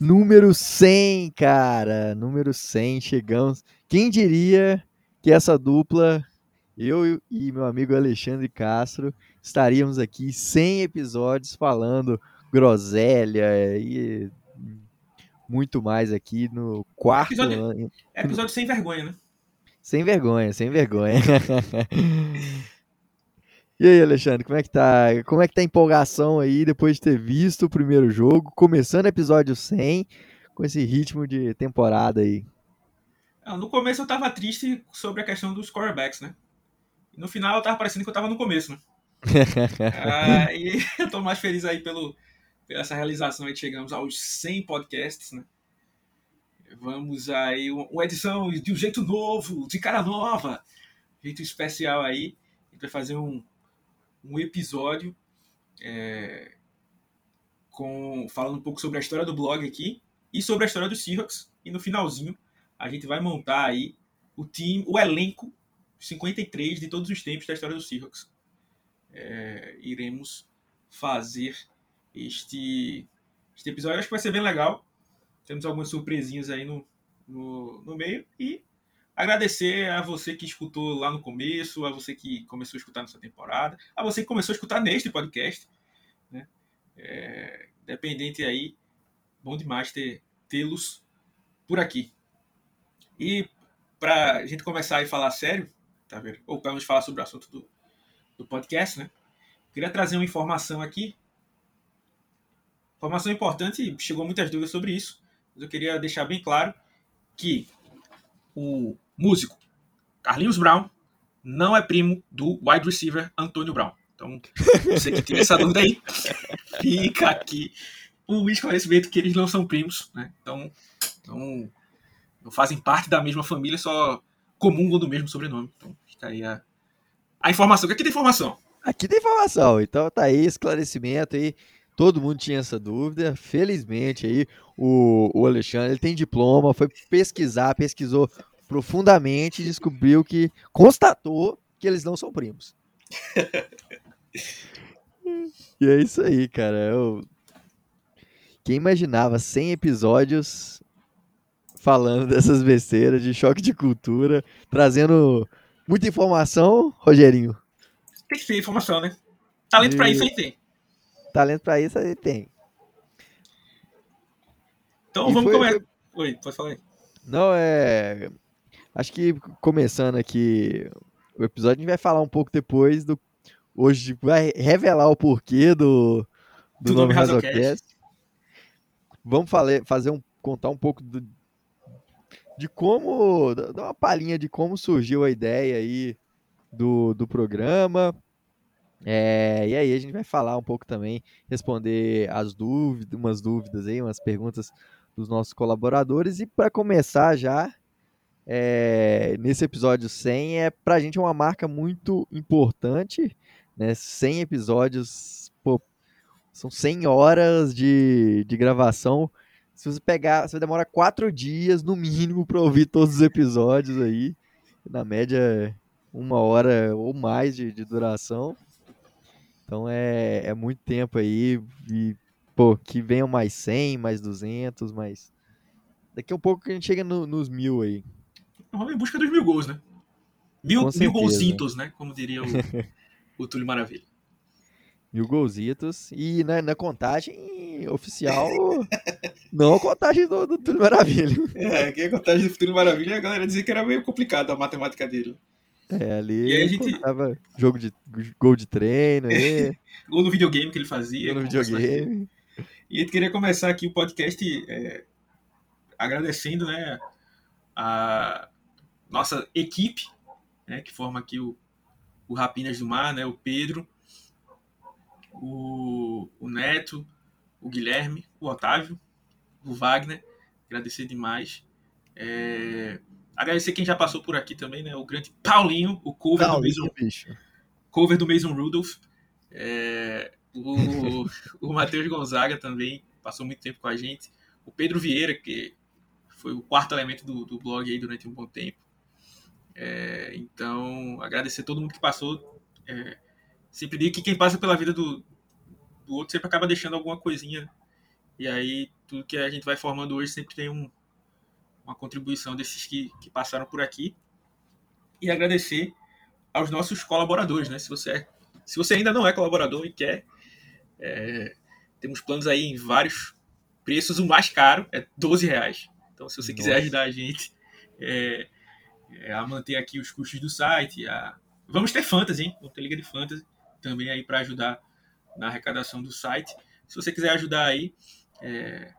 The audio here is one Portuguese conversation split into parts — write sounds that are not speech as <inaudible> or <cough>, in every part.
número 100, cara. Número 100, chegamos. Quem diria que essa dupla, eu e meu amigo Alexandre Castro, estaríamos aqui 100 episódios falando groselha e muito mais aqui no quarto Episódio- ano. É episódio sem vergonha, né? Sem vergonha, sem vergonha. <laughs> e aí, Alexandre, como é que tá? Como é que tá a empolgação aí depois de ter visto o primeiro jogo, começando o episódio 100, com esse ritmo de temporada aí? Ah, No começo eu tava triste sobre a questão dos quarterbacks, né? No final eu tava parecendo que eu tava no começo, né? <laughs> Ah, e <laughs> eu tô mais feliz aí pelo, pela essa realização aí. Chegamos aos 100 podcasts, né? Vamos aí, um- uma edição de um jeito novo, de cara nova, jeito especial aí. A gente vai fazer um, um episódio é, com, falando um pouco sobre a história do blog aqui e sobre a história dos Seahawks. E no finalzinho a gente vai montar aí o time, o elenco 53 de todos os tempos da história dos Seahawks. É, iremos fazer este, este episódio. Acho que vai ser bem legal. Temos algumas surpresinhas aí no, no, no meio. E agradecer a você que escutou lá no começo, a você que começou a escutar nessa temporada, a você que começou a escutar neste podcast. Né? É, dependente aí, bom demais ter tê-los por aqui. E para a gente começar a falar sério, tá vendo? ou pelo menos falar sobre o assunto do, do podcast, né? Queria trazer uma informação aqui. Informação importante, chegou muitas dúvidas sobre isso, mas eu queria deixar bem claro que o músico Carlinhos Brown não é primo do wide receiver Antônio Brown. Então, você que tiver essa dúvida aí, <laughs> fica aqui o esclarecimento que eles não são primos, né? Então, não, não fazem parte da mesma família, só comungam do mesmo sobrenome. Então, fica aí a, a informação. que Aqui tem informação. Aqui tem informação, então tá aí esclarecimento aí. Todo mundo tinha essa dúvida. Felizmente aí o, o Alexandre ele tem diploma, foi pesquisar, pesquisou profundamente e descobriu que constatou que eles não são primos. <laughs> e é isso aí, cara. Eu... Quem imaginava 100 episódios falando dessas besteiras de choque de cultura, trazendo muita informação, Rogerinho. Tem que ter informação, né? Talento pra E- isso aí tem. Talento pra isso ele tem. Então E vamos foi- começar. Oi, pode falar aí. Não, é. Acho que começando aqui o episódio, a gente vai falar um pouco depois do. Hoje vai revelar o porquê do, do, nome Razocast. Vamos fazer um, contar um pouco do- de como. dar uma palhinha de como surgiu a ideia aí do, do programa. É, e aí a gente vai falar um pouco também, responder as dúvidas, umas dúvidas aí, umas perguntas dos nossos colaboradores. E para começar já, é, nesse episódio 100, é pra gente uma marca muito importante, né? 100 episódios, pô, são 100 horas de, de gravação. Se você pegar, você demora quatro dias no mínimo para ouvir todos os episódios aí. Na média, uma hora ou mais de, de duração. Então é, é muito tempo aí. E, pô, que venham mais 100, mais 200, mais. Daqui a pouco que a gente chega no- nos mil aí. Vamos em busca dos mil gols, né? Mil, mil golzinhos, né? Como diria o, <laughs> o Túlio Maravilha. Mil golzitos. E na, na contagem oficial, não a contagem do, do Túlio Maravilha. <laughs> É, que a contagem do Túlio Maravilha, a galera dizia que era meio complicado a matemática dele. É, ali E aí a gente- contava jogo de, gol de treino <laughs> aí, Ou no videogame que ele fazia. no parte dele. videogame. E a gente queria começar aqui o podcast é, agradecendo né, a nossa equipe, né, que forma aqui o, o Rapinas do Mar, né, o Pedro, o, o Neto, o Guilherme, o Otávio, o Wagner. Agradecer demais É, agradecer quem já passou por aqui também, né? O grande Paulinho, o cover Paulinho, do Mason, bicho. cover do Mason Rudolph. É, o, <laughs> o Matheus Gonzaga também passou muito tempo com a gente. O Pedro Vieira, que foi o quarto elemento do, do blog aí durante um bom tempo. É, então, agradecer todo mundo que passou. É, sempre digo que quem passa pela vida do, do outro sempre acaba deixando alguma coisinha. E aí, tudo que a gente vai formando hoje sempre tem um, uma contribuição desses que, que passaram por aqui. E agradecer aos nossos colaboradores, né? Se você, é, se você ainda não é colaborador e quer, é, temos planos aí em vários preços. O mais caro é 12 reais. Então, se você Nossa. quiser ajudar a gente é, é, a manter aqui os custos do site, a... vamos ter fantasy, hein? Vamos ter liga de fantasy também aí para ajudar na arrecadação do site. Se você quiser ajudar aí, é,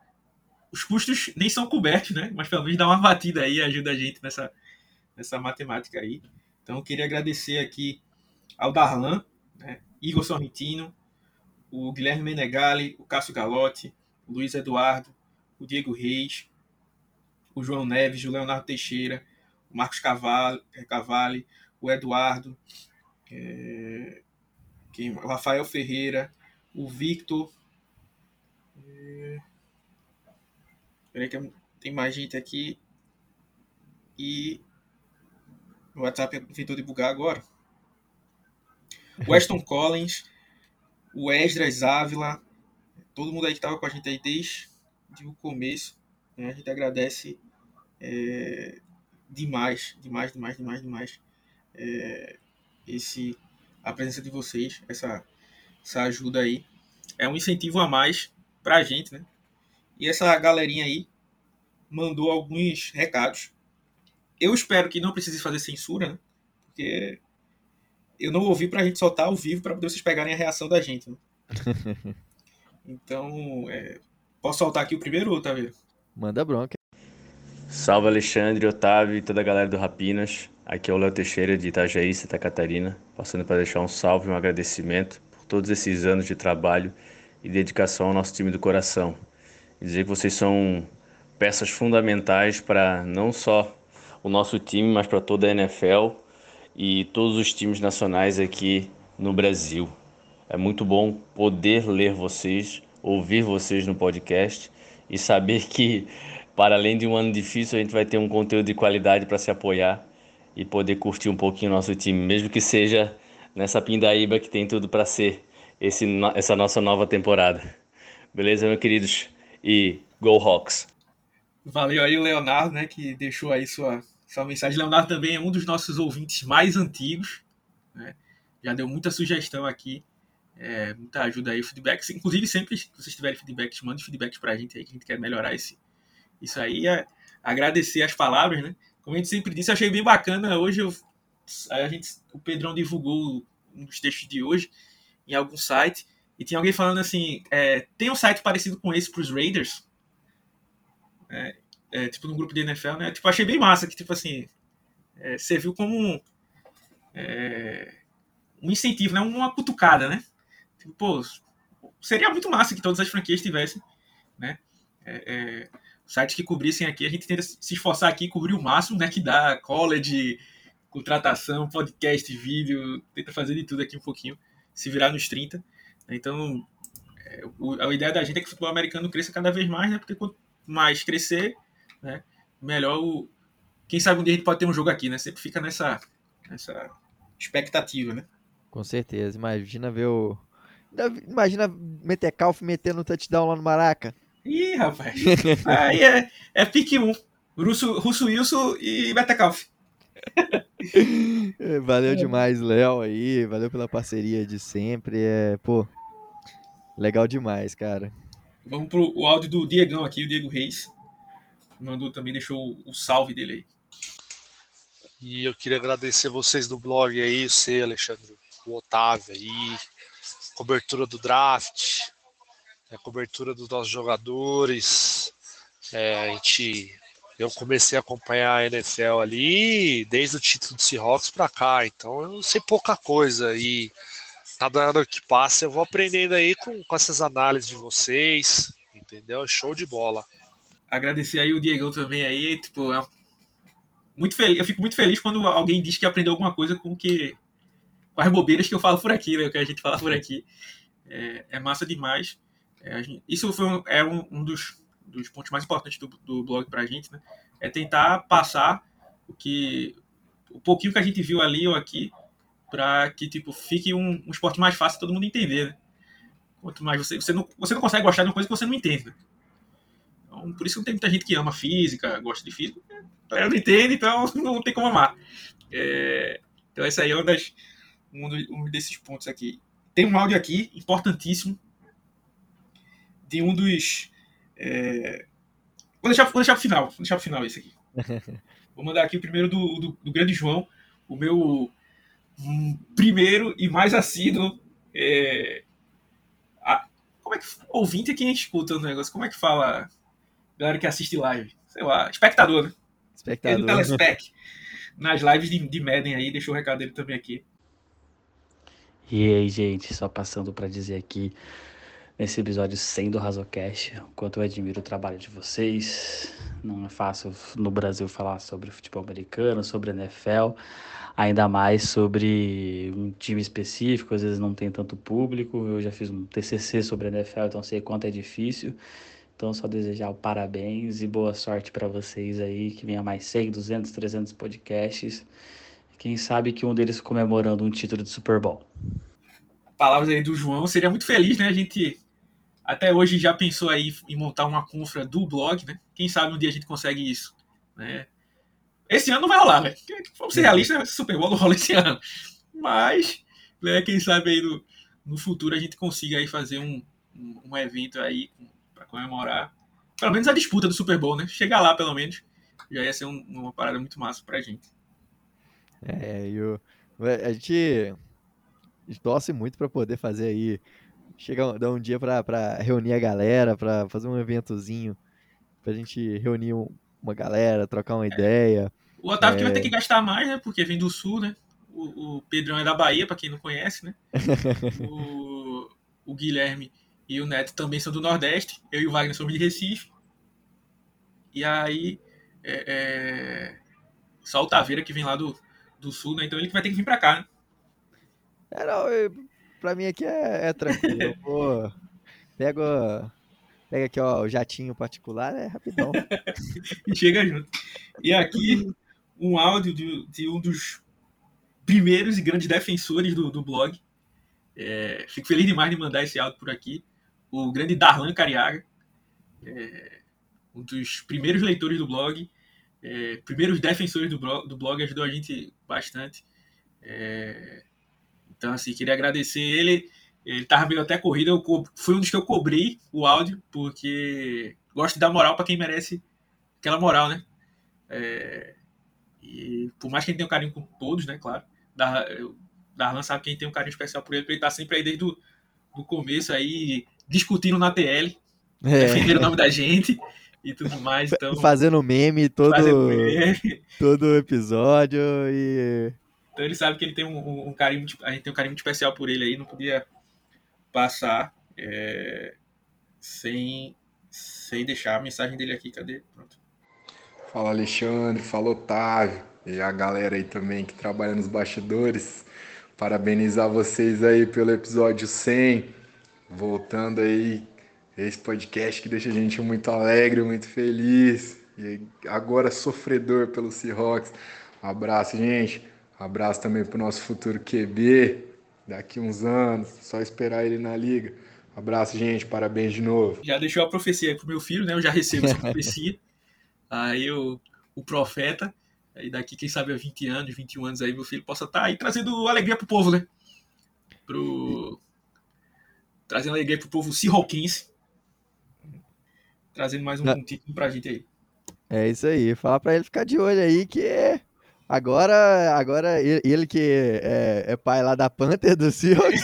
os custos nem são cobertos, né? Mas pelo menos dá uma batida aí, ajuda a gente nessa, nessa matemática aí. Então, queria agradecer aqui ao Darlan, né? Igor Sorrentino, o Guilherme Menegali, o Cássio Galotti, o Luiz Eduardo, o Diego Reis, o João Neves, o Leonardo Teixeira, o Marcos Cavalli, Cavalli o Eduardo, é, quem, o Rafael Ferreira, o Victor. É, Peraí que tem mais gente aqui. E o WhatsApp inventou de bugar agora. Weston Collins, o Esdras Ávila, todo mundo aí que estava com a gente aí desde o começo. Né? A gente agradece é, demais, demais, demais, demais, demais é, esse, a presença de vocês, essa, essa ajuda aí. É um incentivo a mais para a gente, né? E essa galerinha aí mandou alguns recados. Eu espero que não precise fazer censura, né? Porque eu não ouvi pra gente soltar ao vivo para poder vocês pegarem a reação da gente. Né? <laughs> então, é... posso soltar aqui o primeiro, Otávio? Manda bronca. Salve Alexandre, Otávio e toda a galera do Rapinas. Aqui é o Léo Teixeira de Itajaí, Santa Catarina, passando para deixar um salve e um agradecimento por todos esses anos de trabalho e dedicação ao nosso time do coração e dizer que vocês são peças fundamentais para não só o nosso time, mas para toda a NFL e todos os times nacionais aqui no Brasil. É muito bom poder ler vocês, ouvir vocês no podcast e saber que, para além de um ano difícil, a gente vai ter um conteúdo de qualidade para se apoiar e poder curtir um pouquinho o nosso time, mesmo que seja nessa pindaíba que tem tudo para ser esse, essa nossa nova temporada. Beleza, meus queridos? e Go Hawks. Valeu aí o Leonardo, né, que deixou aí sua, sua mensagem. Leonardo também é um dos nossos ouvintes mais antigos, né? Já deu muita sugestão aqui, é, muita ajuda aí, feedbacks. Inclusive, sempre que vocês tiverem feedbacks, mandem feedbacks pra gente aí, que a gente quer melhorar esse, isso aí. É agradecer as palavras, né? Como a gente sempre disse, achei bem bacana. Hoje eu, a gente, o Pedrão divulgou um dos textos de hoje em algum site. E tinha alguém falando assim: é, tem um site parecido com esse para os Raiders? É, é, tipo, no grupo de NFL, né? Tipo, achei bem massa que, tipo assim, é, serviu como um, é, um incentivo, né? Uma cutucada, né? Tipo, pô, seria muito massa que todas as franquias tivessem, né? É, é, sites que cobrissem aqui, a gente tenta se esforçar aqui, cobrir o máximo, né? Que dá college, contratação, podcast, vídeo, tenta fazer de tudo aqui um pouquinho, se virar nos 30. Então, é, a ideia da gente é que o futebol americano cresça cada vez mais, né? Porque quanto mais crescer, né, melhor o. Quem sabe um dia a gente pode ter um jogo aqui, né? Sempre fica nessa, nessa expectativa, né? Com certeza. Imagina ver o. Imagina Metecalf metendo um touchdown lá no Maraca. Ih, rapaz. Aí é, é pique 1. Russo, Russo Wilson e Metecalf. <laughs> valeu demais, Léo, aí. Valeu pela parceria de sempre. É, pô, legal demais, cara. Vamos pro o áudio do Diegão aqui, o Diego Reis. Mandou também, deixou o salve dele aí. E eu queria agradecer vocês do blog aí, você, Alexandre, o Otávio aí, cobertura do draft, a cobertura dos nossos jogadores. É, a gente eu comecei a acompanhar a NFL ali desde o título do Seahawks para cá, então eu sei pouca coisa e cada ano que passa eu vou aprendendo aí com, com essas análises de vocês, entendeu? Show de bola. agradecer aí o Diego também aí, tipo, é muito feliz, eu fico muito feliz quando alguém diz que aprendeu alguma coisa com que com as bobeiras que eu falo por aqui, né, que a gente fala por aqui. É, é massa demais. É, gente, isso foi um, é um, um dos, dos, pontos mais importantes do, do blog pra gente, né? É tentar passar o que o pouquinho que a gente viu ali ou aqui para que tipo fique um, um esporte mais fácil todo mundo entender, né? Quanto mais você você não, você não consegue gostar de uma coisa que você não entende, né? Então, por isso que tem muita gente que ama física, gosta de física. Eu não entendo, então <laughs> não tem como amar. É, então, esse aí é um, das, um, um desses pontos aqui. Tem um áudio aqui, importantíssimo, de um dos. É... Vou deixar, vou deixar pro final. Vou deixar pro final esse aqui. <laughs> Vou mandar aqui o primeiro do, do, do grande João, o meu primeiro e mais assíduo. É... A... Como é que. Ouvinte é quem escuta o negócio. Como é que fala? Galera que assiste live. Sei lá, espectador, né? Espectador. É do Telespec. Nas lives de, de Madden aí, deixou o recado dele também aqui. E aí, gente, só passando para dizer aqui nesse episódio 100 do Razocast, o quanto eu admiro o trabalho de vocês. Não é fácil no Brasil falar sobre futebol americano, sobre NFL, ainda mais sobre um time específico, às vezes não tem tanto público. Eu já fiz um TCC sobre NFL, então sei quanto é difícil. Então, só desejar parabéns e boa sorte para vocês aí, que venha mais 100, 200, 300 podcasts. Quem sabe que um deles comemorando um título de Super Bowl. Palavras aí do João, seria muito feliz, né? A gente até hoje já pensou aí em montar uma confra do blog, né? Quem sabe um dia a gente consegue isso, né? Esse ano não vai rolar, né? Vamos ser realistas, né? Super Bowl não rola esse ano. Mas, né, quem sabe aí no, no futuro a gente consiga aí fazer um, um, um evento aí para comemorar pelo menos a disputa do Super Bowl, né? Chegar lá, pelo menos, já ia ser um, uma parada muito massa pra gente. É, eu, a gente, a gente torce muito para poder fazer aí, chegar dar um dia para reunir a galera, para fazer um eventozinho, pra gente reunir um, uma galera, trocar uma é. ideia. O Otávio é... que vai ter que gastar mais, né? Porque vem do sul, né? O, o Pedrão é da Bahia, para quem não conhece, né? <laughs> o, o Guilherme e o Neto também são do Nordeste. Eu e o Wagner somos de Recife. E aí, é, é... só o Taveira que vem lá do, do sul, né? Então ele vai ter que vir para cá, né? É, não, eu, pra mim aqui é, é tranquilo. Eu vou. Pego. Pega aqui, ó, o jatinho particular, é rapidão. e <laughs> chega junto. E aqui, um áudio de, de, um dos primeiros e grandes defensores do, do blog. É, fico feliz demais de mandar esse áudio por aqui. O grande Darlan Cariaga. É, um dos primeiros leitores do blog é, primeiros defensores do blog, do blog ajudou a gente bastante. É, então, assim, queria agradecer ele. Ele tava meio até corrida, eu fui um dos que eu cobrei o áudio, porque gosto de dar moral para quem merece aquela moral, né? É, e por mais que ele tenha um carinho com todos, né? Claro. Dar, Darlan sabe quem tem um carinho especial por ele, porque ele tá sempre aí desde o do começo aí, discutindo na TL, é. defendendo o nome da gente e tudo mais. Então, fazendo meme todo, fazendo meme. <laughs> todo episódio e. Então ele sabe que ele tem um, um, carinho, a gente tem um carinho especial por ele aí, não podia passar é, sem, sem deixar a mensagem dele aqui. Cadê? Pronto. Fala Alexandre, fala Otávio e a galera aí também que trabalha nos bastidores. Parabenizar vocês aí pelo episódio 100. Voltando aí esse podcast que deixa a gente muito alegre, muito feliz. E agora sofredor pelo Seahawks. Um abraço, gente. Um abraço também para o nosso futuro QB. Daqui uns anos, só esperar ele na liga. Abraço, gente. Parabéns de novo. Já deixou a profecia pro meu filho, né? Eu já recebo essa <laughs> profecia. aí o, o profeta. Aí daqui, quem sabe, a 20 anos, 21 anos aí, meu filho possa estar tá aí trazendo alegria pro povo, né? Pro... Trazendo alegria pro povo Seahawkense trazendo mais um, um título pra gente aí. É isso aí. Fala pra ele ficar de olho aí que agora, agora ele, que é, é, pai lá da Panther do Seahawks,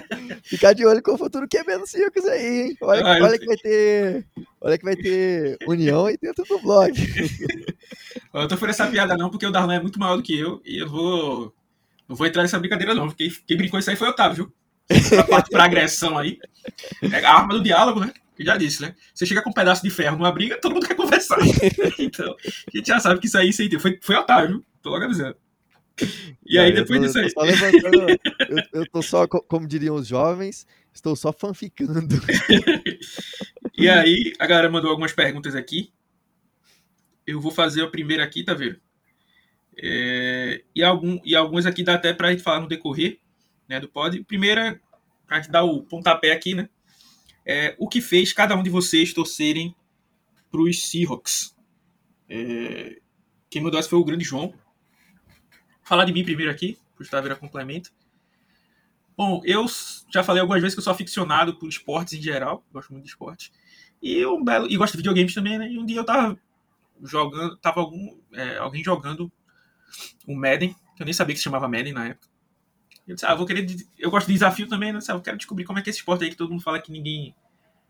<laughs> ficar de olho com o futuro QB do Seahawks aí, hein? Olha, ah, olha que vai ter, olha que vai ter união aí dentro do blog. <laughs> eu tô fazendo essa piada não, porque o Darlan é muito maior do que eu e eu vou não vou entrar nessa brincadeira não, porque quem brincou isso aí foi o Otávio, viu? Essa parte pra agressão aí. É a arma do diálogo, né? já disse, né? Você chega com um pedaço de ferro numa briga, todo mundo quer conversar. <laughs> então, a gente já sabe que isso aí foi, foi Otávio, tô logo avisando. E aí, depois tô, disso aí. Tô eu, eu, tô só, como diriam os jovens, estou só fanficando. <laughs> e aí, a galera mandou algumas perguntas aqui. Eu vou fazer a primeira aqui, tá vendo? É, e, algum, e algumas aqui dá até pra gente falar no decorrer né, do pod. Primeira, pra gente dar o pontapé aqui, né? É, o que fez cada um de vocês torcerem para os Seahawks? É, quem mandou essa foi o grande João. Falar de mim primeiro aqui, para Taveira complemento. Bom, eu já falei algumas vezes que eu sou aficionado por esportes em geral, gosto muito de esporte. E um belo e gosto de videogames também, né? E um dia eu tava jogando, tava algum, é, alguém jogando o Madden, que eu nem sabia que se chamava Madden na época. Eu disse, ah, vou querer. Eu gosto de desafio também, né? Eu quero descobrir como é que é esse esporte aí que todo mundo fala que ninguém.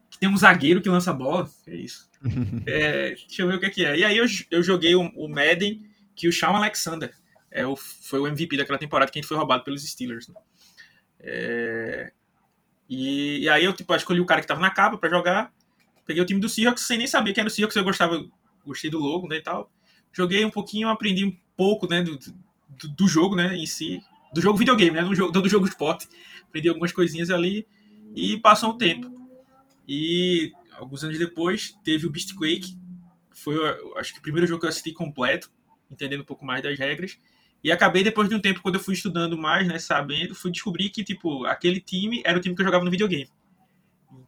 que tem um zagueiro que lança bola. É isso. <laughs> é, deixa eu ver o que é que é. E aí eu, eu joguei o, o Madden que o Shawn Alexander é o, foi o MVP daquela temporada que a gente foi roubado pelos Steelers. Né? É, e, e, aí eu tipo, escolhi o cara que tava na capa para jogar. Peguei o time do Seahawks sem nem saber que era o Seahawks, eu gostava, gostei do logo né, e tal. Joguei um pouquinho, aprendi um pouco né, do, do, do jogo né, em si do jogo videogame, né? Do jogo, do jogo esporte. Aprendi algumas coisinhas ali e passou um tempo. E alguns anos depois teve o Beast Quake. Foi, acho que o primeiro jogo que eu assisti completo, entendendo um pouco mais das regras. E acabei, depois de um tempo, quando eu fui estudando mais, né, sabendo, fui descobrir que, tipo, aquele time era o time que eu jogava no videogame.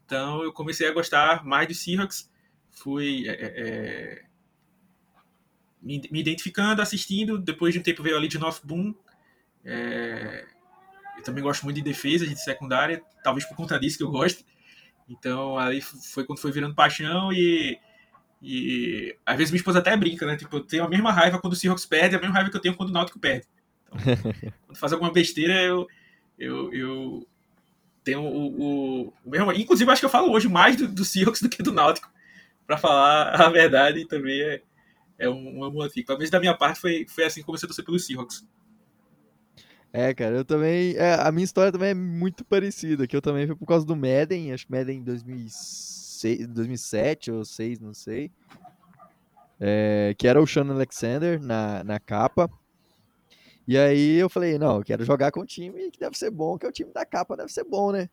Então, eu comecei a gostar mais do Seahawks. Fui é, é, é me, identificando, assistindo. Depois de um tempo veio ali de North Boom, é, eu também gosto muito de defesa, de secundária, talvez por conta disso que eu gosto. Então, aí foi quando foi virando paixão e, e às vezes minha esposa até brinca, né? Tipo, eu tenho a mesma raiva quando o Seahawks perde, a mesma raiva que eu tenho quando o Náutico perde. Então, <laughs> quando faz alguma besteira, eu, eu, eu tenho o, o, o, mesmo... Inclusive, acho que eu falo hoje mais do, do Seahawks do que do Náutico, para falar a verdade, também é, é um, motivo. Talvez da minha parte foi, foi assim que comecei a torcer pelo Seahawks. É, cara, eu também. É, a minha história também é muito parecida, que eu também fui por causa do Madden, acho que Madden em 2006, 2007 ou 2006, não sei. É, que era o Sean Alexander na, na capa. E aí eu falei, não, eu quero jogar com o time que deve ser bom, que é o time da capa, deve ser bom, né?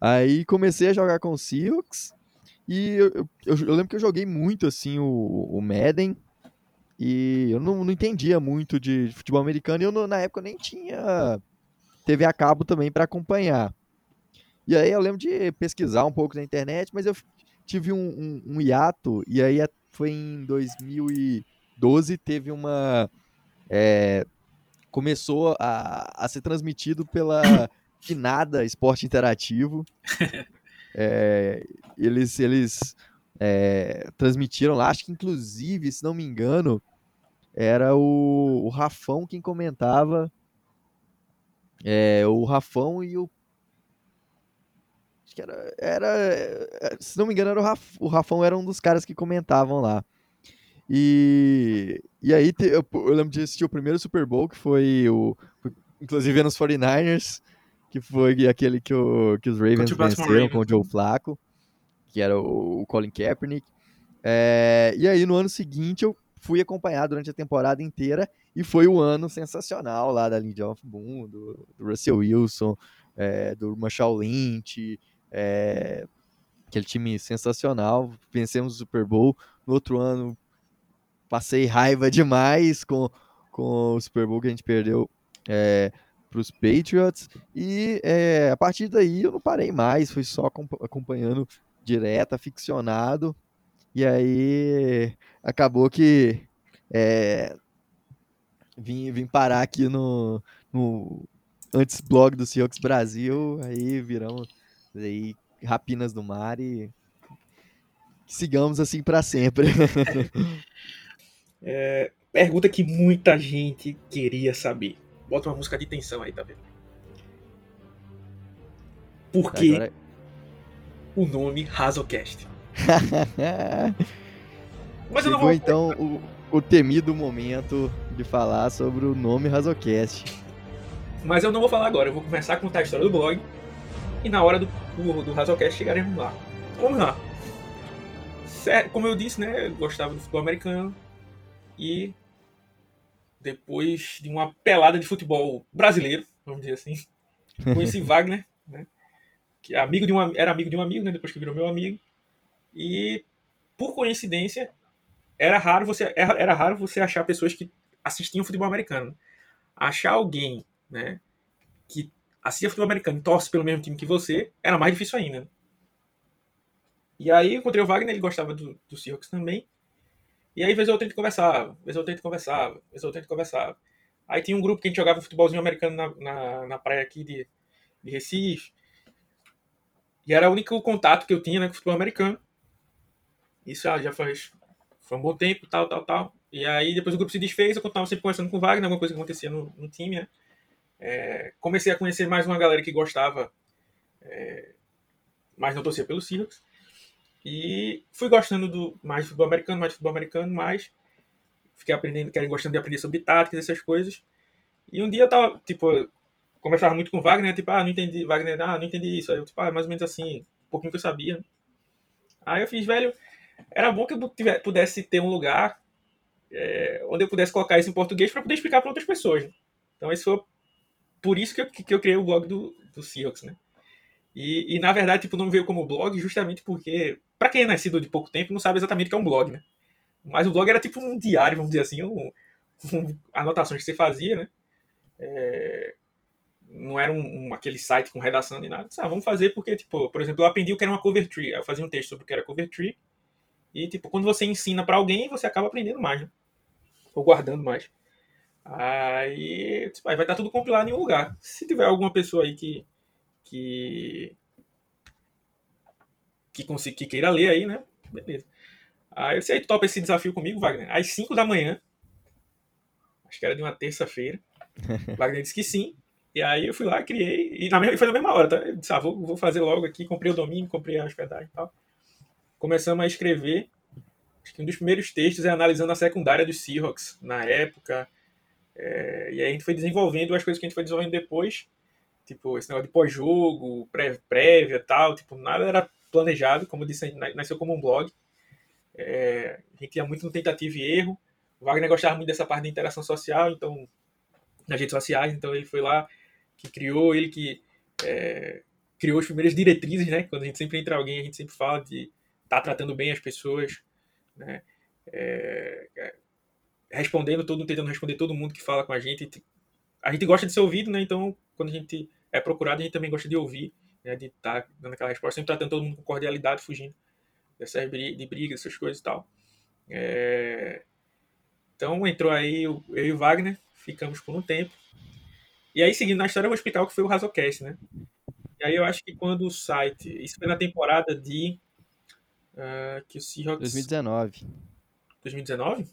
Aí comecei a jogar com o Seahawks. E eu, eu, eu, lembro que eu joguei muito assim o, o Madden. E eu não, não entendia muito de futebol americano e eu na época nem tinha TV a cabo também para acompanhar. E aí eu lembro de pesquisar um pouco na internet, mas eu tive um, um, um hiato e aí foi em 2012 teve uma é, começou a, a ser transmitido pela <coughs> finada Esporte Interativo. <laughs> É, eles eles é, transmitiram lá, acho que inclusive, se não me engano, era o, o Rafão quem comentava. É, o Rafão e o. Acho que era, era. É, se não me engano, era o, Raf, o Rafão era um dos caras que comentavam lá. E, e aí eu, eu lembro de assistir o primeiro Super Bowl, que foi o. Inclusive nos 49ers, que foi aquele que, o, que os Ravens venceram com o Joe Flacco que era o, Colin Kaepernick. É, e aí, no ano seguinte, eu fui acompanhar durante a temporada inteira e foi o um ano sensacional lá da Lindy of Boom, do, do, Russell Wilson, é, do Marshall Lynch, é, aquele time sensacional. Vencemos o Super Bowl. No outro ano, passei raiva <laughs> demais com, com o Super Bowl que a gente perdeu é, para os Patriots. E é, a partir daí eu não parei mais, fui só acompanhando direto, aficionado. E aí acabou que é, vim, vim parar aqui no, no antes blog do Seahawks Brasil, aí viramos aí, rapinas do mar e sigamos assim para sempre. <laughs> é, pergunta que muita gente queria saber. Bota uma música de tensão aí, tá vendo? Por que Agora o nome Razocast. <laughs> Mas Chegou, eu não vou... então o, o temido momento de falar sobre o nome Razocast. Mas eu não vou falar agora, eu vou começar a contar a história do blog e na hora do, do, do Razocast chegaremos lá. vamos lá. Como eu disse, né? Eu gostava do futebol americano. E depois de uma pelada de futebol brasileiro, vamos dizer assim, conheci <laughs> Wagner, né? Que é amigo de um, era amigo de um amigo, né? Depois que virou meu amigo. E por coincidência, era raro você era, era raro você achar pessoas que assistiam futebol americano. Achar alguém, né, que assistia futebol americano e torce pelo mesmo time que você, era mais difícil ainda. Né? E aí encontrei o Wagner, ele gostava do, do Seahawks também. E aí, vez ou outra, a gente conversava, vez ou outra, a gente conversava, vez ou outra, a gente conversava. Aí tinha um grupo que a gente jogava futebolzinho americano na, na, na praia aqui de, de Recife. E era o único contato que eu tinha né, com o futebol americano. Isso ah, já faz foi um bom tempo, tal, tal, tal. E aí depois o grupo se desfez, eu continuava sempre conversando com o Wagner, alguma coisa que acontecia no, no time, né? É, comecei a conhecer mais uma galera que gostava, é, mas não torcia pelo Seahawks. E fui gostando do mais futebol americano, mais futebol americano, mais fiquei aprendendo, querem gostando de aprender sobre táticas, essas coisas. E um dia eu tava, tipo, conversava muito com o Wagner, tipo, ah, não entendi, Wagner, ah, não entendi isso. Aí eu, tipo, ah, mais ou menos assim, um pouquinho que eu sabia. Aí eu fiz, velho, era bom que eu pudesse ter um lugar é, onde eu pudesse colocar isso em português para poder explicar para outras pessoas. Então, isso foi por isso que eu, que eu criei o blog do, do Seahawks, né? E, e, na verdade, tipo, não veio como blog justamente porque, para quem é nascido de pouco tempo, não sabe exatamente o que é um blog, né? Mas o blog era tipo um diário, vamos dizer assim, um, um, anotações que você fazia, né? É, não era um, um, aquele site com redação nem nada. Ah, vamos fazer porque, tipo, por exemplo, eu aprendi o que era uma cover tree. Eu fazia um texto sobre o que era cover tree. E, tipo, quando você ensina para alguém, você acaba aprendendo mais, né? Ou guardando mais. Aí, tipo, aí vai estar tudo compilado em um lugar. Se tiver alguma pessoa aí que. que. que, consiga, que queira ler aí, né? Beleza. Aí você aí topa esse desafio comigo, Wagner. Às 5 da manhã. Acho que era de uma terça-feira. <laughs> Wagner disse que sim. E aí eu fui lá, criei. E na mesma, foi na mesma hora, tá? Eu disse, ah, vou, vou fazer logo aqui. Comprei o domínio, comprei a hospedagem e tal começamos a escrever. Acho que um dos primeiros textos é analisando a secundária dos Seahawks na época. É, e aí a gente foi desenvolvendo as coisas que a gente foi desenvolvendo depois. Tipo, esse negócio de pós-jogo, prévia e tal. Tipo, nada era planejado. Como eu disse, nasceu como um blog. É, a gente ia muito no tentativa e erro. O Wagner gostava muito dessa parte de interação social, então, nas redes sociais. Então, ele foi lá que criou, ele que é, criou as primeiras diretrizes, né? Quando a gente sempre entra alguém, a gente sempre fala de tá tratando bem as pessoas, né? É, respondendo todo, tentando responder todo mundo que fala com a gente. A gente gosta de ser ouvido, né? Então, quando a gente é procurado, a gente também gosta de ouvir, né? De estar tá dando aquela resposta, sempre tratando todo mundo com cordialidade, fugindo dessas de brigas, essas coisas e tal. É... Então, entrou aí eu e o Wagner, ficamos por um tempo. E aí, seguindo na história, eu vou explicar o que foi o Razocast, né? E aí eu acho que quando o site, isso foi na temporada de Uh, que o Seahawks. 2019. 2019?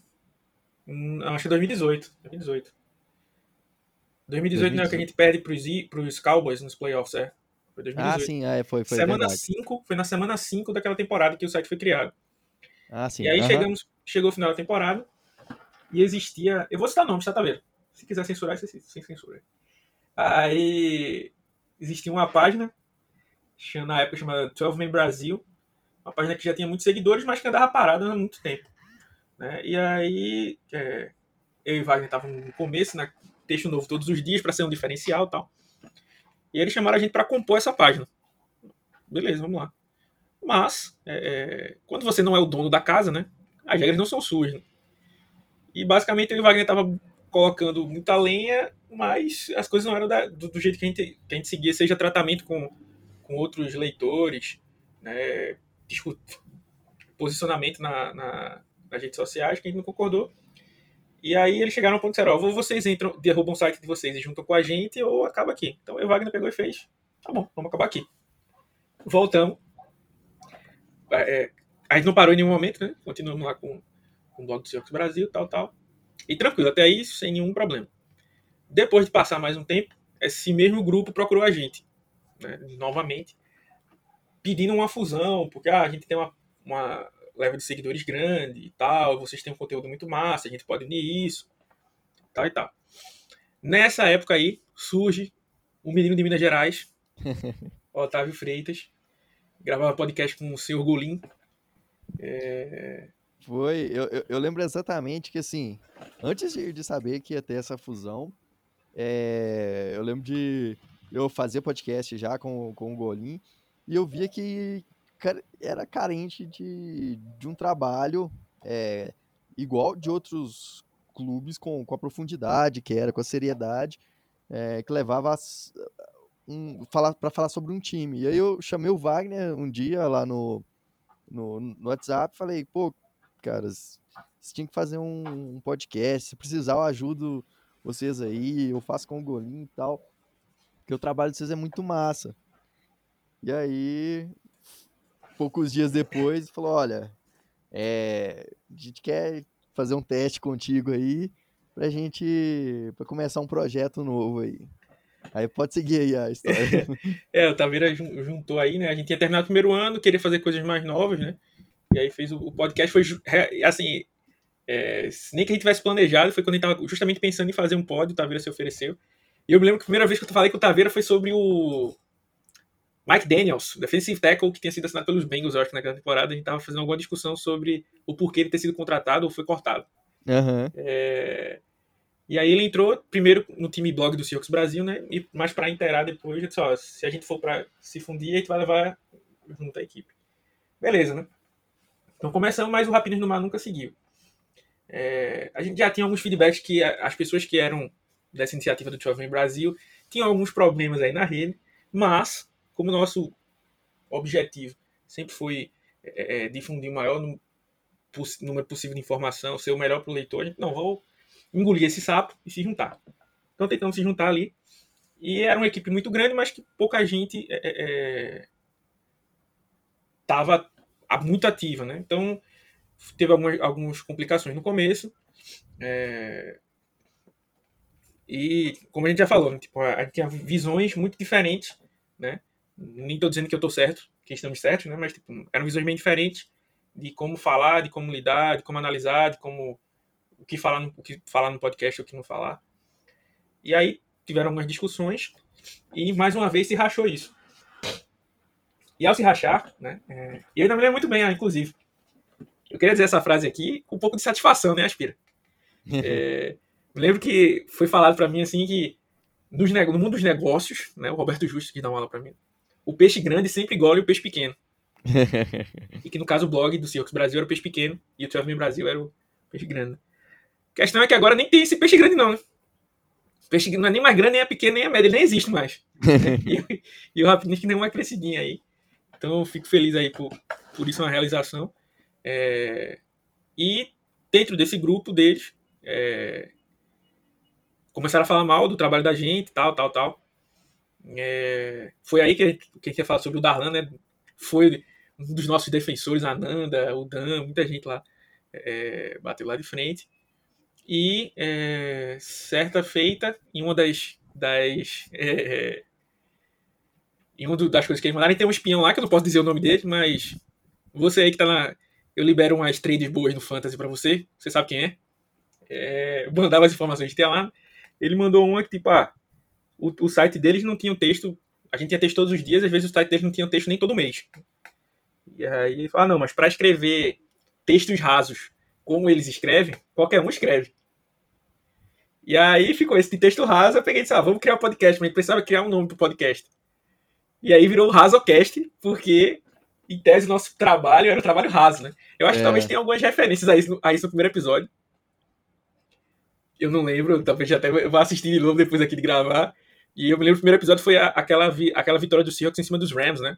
Hum, acho que é 2018. 2018. 2018 não é que a gente perde pros, pros Cowboys nos playoffs, é? Foi 2018. Ah, sim, é, foi, foi semana 5, foi na semana 5 daquela temporada que o site foi criado. Ah, sim. E aí chegamos, chegou o final da temporada e existia. Eu vou citar nomes, tá, tá vendo? Se quiser censurar, você sem censura. Aí existia uma página, na época chamada 12 Man Brasil, uma página que já tinha muitos seguidores, mas que andava parada há muito tempo. Né? E aí, é, eu e Wagner estavam no começo, né? texto novo todos os dias para ser um diferencial e tal. E eles chamaram a gente para compor essa página. Beleza, vamos lá. Mas, é, é, quando você não é o dono da casa, né? As regras não são suas. Né? E basicamente eu e Wagner tava colocando muita lenha, mas as coisas não eram da, do, do, jeito que a, gente, que a gente seguia, seja tratamento com, com outros leitores, né? posicionamento na, na, nas redes sociais que a gente não concordou. E aí eles chegaram ao ponto de dizer, ó, ou vocês entram, derrubam o site de vocês e juntam com a gente, ou acaba aqui. Então o Wagner pegou e fez, tá bom, vamos acabar aqui. Voltamos. É, a gente não parou em nenhum momento, né? Continuamos lá com, com o blog do Circus Brasil, tal, tal. E tranquilo, até aí sem nenhum problema. Depois de passar mais um tempo, esse mesmo grupo procurou a gente, né, novamente, pedindo uma fusão, porque ah, a gente tem uma, uma leva de seguidores grande e tal, vocês têm um conteúdo muito massa, a gente pode unir isso, tal e tal. Nessa época aí, surge um menino de Minas Gerais, <laughs> Otávio Freitas, gravava podcast com o senhor Golim. É... Foi, eu, eu, eu, lembro exatamente que, assim, antes de, de saber que ia ter essa fusão, é, eu lembro de eu fazer podcast já com, com o Golim, e eu via que era carente de, de um trabalho é, igual de outros clubes com, com a profundidade que era, com a seriedade é, que levava um, falar, para falar sobre um time. E aí eu chamei o Wagner um dia lá no, no, no WhatsApp falei, pô, caras, você tinha que fazer um, um, podcast, se precisar eu ajudo vocês aí, eu faço com o Golim e tal, porque o trabalho de vocês é muito massa. E aí, poucos dias depois, falou, olha, é, a gente quer fazer um teste contigo aí, pra gente, pra começar um projeto novo aí. Aí pode seguir aí a história. <laughs> é, o Taveira juntou aí, né? A gente tinha terminado o primeiro ano, queria fazer coisas mais novas, né? E aí fez o, o podcast, foi assim, é, nem que a gente tivesse planejado, foi quando a gente tava justamente pensando em fazer um pod, o Taveira se ofereceu. E eu me lembro que a primeira vez que eu falei com o Taveira foi sobre o Mike Daniels, defensive tackle, que tinha sido assinado pelos Bengals, eu acho que naquela temporada, a gente tava fazendo alguma discussão sobre o porquê ele ter sido contratado ou foi cortado. Uhum. É, e aí ele entrou primeiro no time blog do Seahawks Brasil, né? E mais para inteirar depois, disse, ó, se a gente for para se fundir, a gente vai levar junto a equipe. Beleza, né? Então começamos, mas o Rapinas no Mar nunca seguiu. É, a gente já tinha alguns feedbacks que as pessoas que eram dessa iniciativa do Jovem Brasil tinham alguns problemas aí na rede, mas como nosso objetivo sempre foi é, é difundir o maior número possível de informação, ser o melhor para o leitor, a gente não vou engolir esse sapo e se juntar. Então tentamos se juntar ali. E era uma equipe muito grande, mas que pouca gente estava é, é, muito ativa, né? Então teve algumas, algumas complicações no começo. É, e como a gente já falou, né? tipo, a gente tinha visões muito diferentes, né? Nem estou dizendo que eu estou certo, que estamos certos, né? Mas tipo, eram visões bem diferentes de como falar, de como lidar, de como analisar, de como o que falar no, o que falar no podcast, o que não falar. E aí tiveram algumas discussões e mais uma vez se rachou isso. E ao se rachar, né? É, e eu ainda me lembro muito bem, ah, inclusive. Eu queria dizer essa frase aqui com um pouco de satisfação, né, Aspira? <laughs> É, lembro que foi falado para mim assim que nos, no mundo dos negócios, né, o Roberto Justo que dá uma aula para mim, o peixe grande sempre engole o peixe pequeno. <laughs> e que no caso o blog do Seahawks Brasil era o peixe pequeno e o 12 Brasil era o peixe grande. A questão é que agora nem tem esse peixe grande, não, né? O peixe não é nem mais grande, nem é pequeno, nem é médio, ele nem existe mais. <laughs> e, e o Rapidinho nem uma crescidinha aí. Então eu fico feliz aí por, por isso, uma realização. É, e dentro desse grupo deles, é, começaram a falar mal do trabalho da gente, tal, tal, tal. É, foi aí que que ia falar sobre o Darlan, né? Foi um dos nossos defensores, a Nanda, o Dan, muita gente lá é, bateu lá de frente. E é, certa feita, em uma das. das é, em uma das coisas que eles mandaram, tem um espião lá, que eu não posso dizer o nome dele, mas você aí que tá na. Eu libero umas trades boas no Fantasy para você, você sabe quem é. é mandava as informações que lá. Ele mandou uma que, tipo, ah, o, o site deles não tinha um texto. A gente tinha texto todos os dias, às vezes o site deles não tinha um texto nem todo mês. E aí ele fala, ah, não, mas para escrever textos rasos como eles escrevem, qualquer um escreve. E aí ficou esse texto raso, eu peguei e disse, ah, vamos criar um podcast, mas a gente precisava criar um nome pro podcast. E aí virou o Rasocast, porque, em tese, nosso trabalho era um trabalho raso, né? Eu acho é. que talvez tenha algumas referências a isso, a isso no primeiro episódio. Eu não lembro, talvez até vou assistir de novo depois aqui de gravar. E eu me lembro que o primeiro episódio foi a, aquela, vi, aquela vitória do Seahawks em cima dos Rams, né?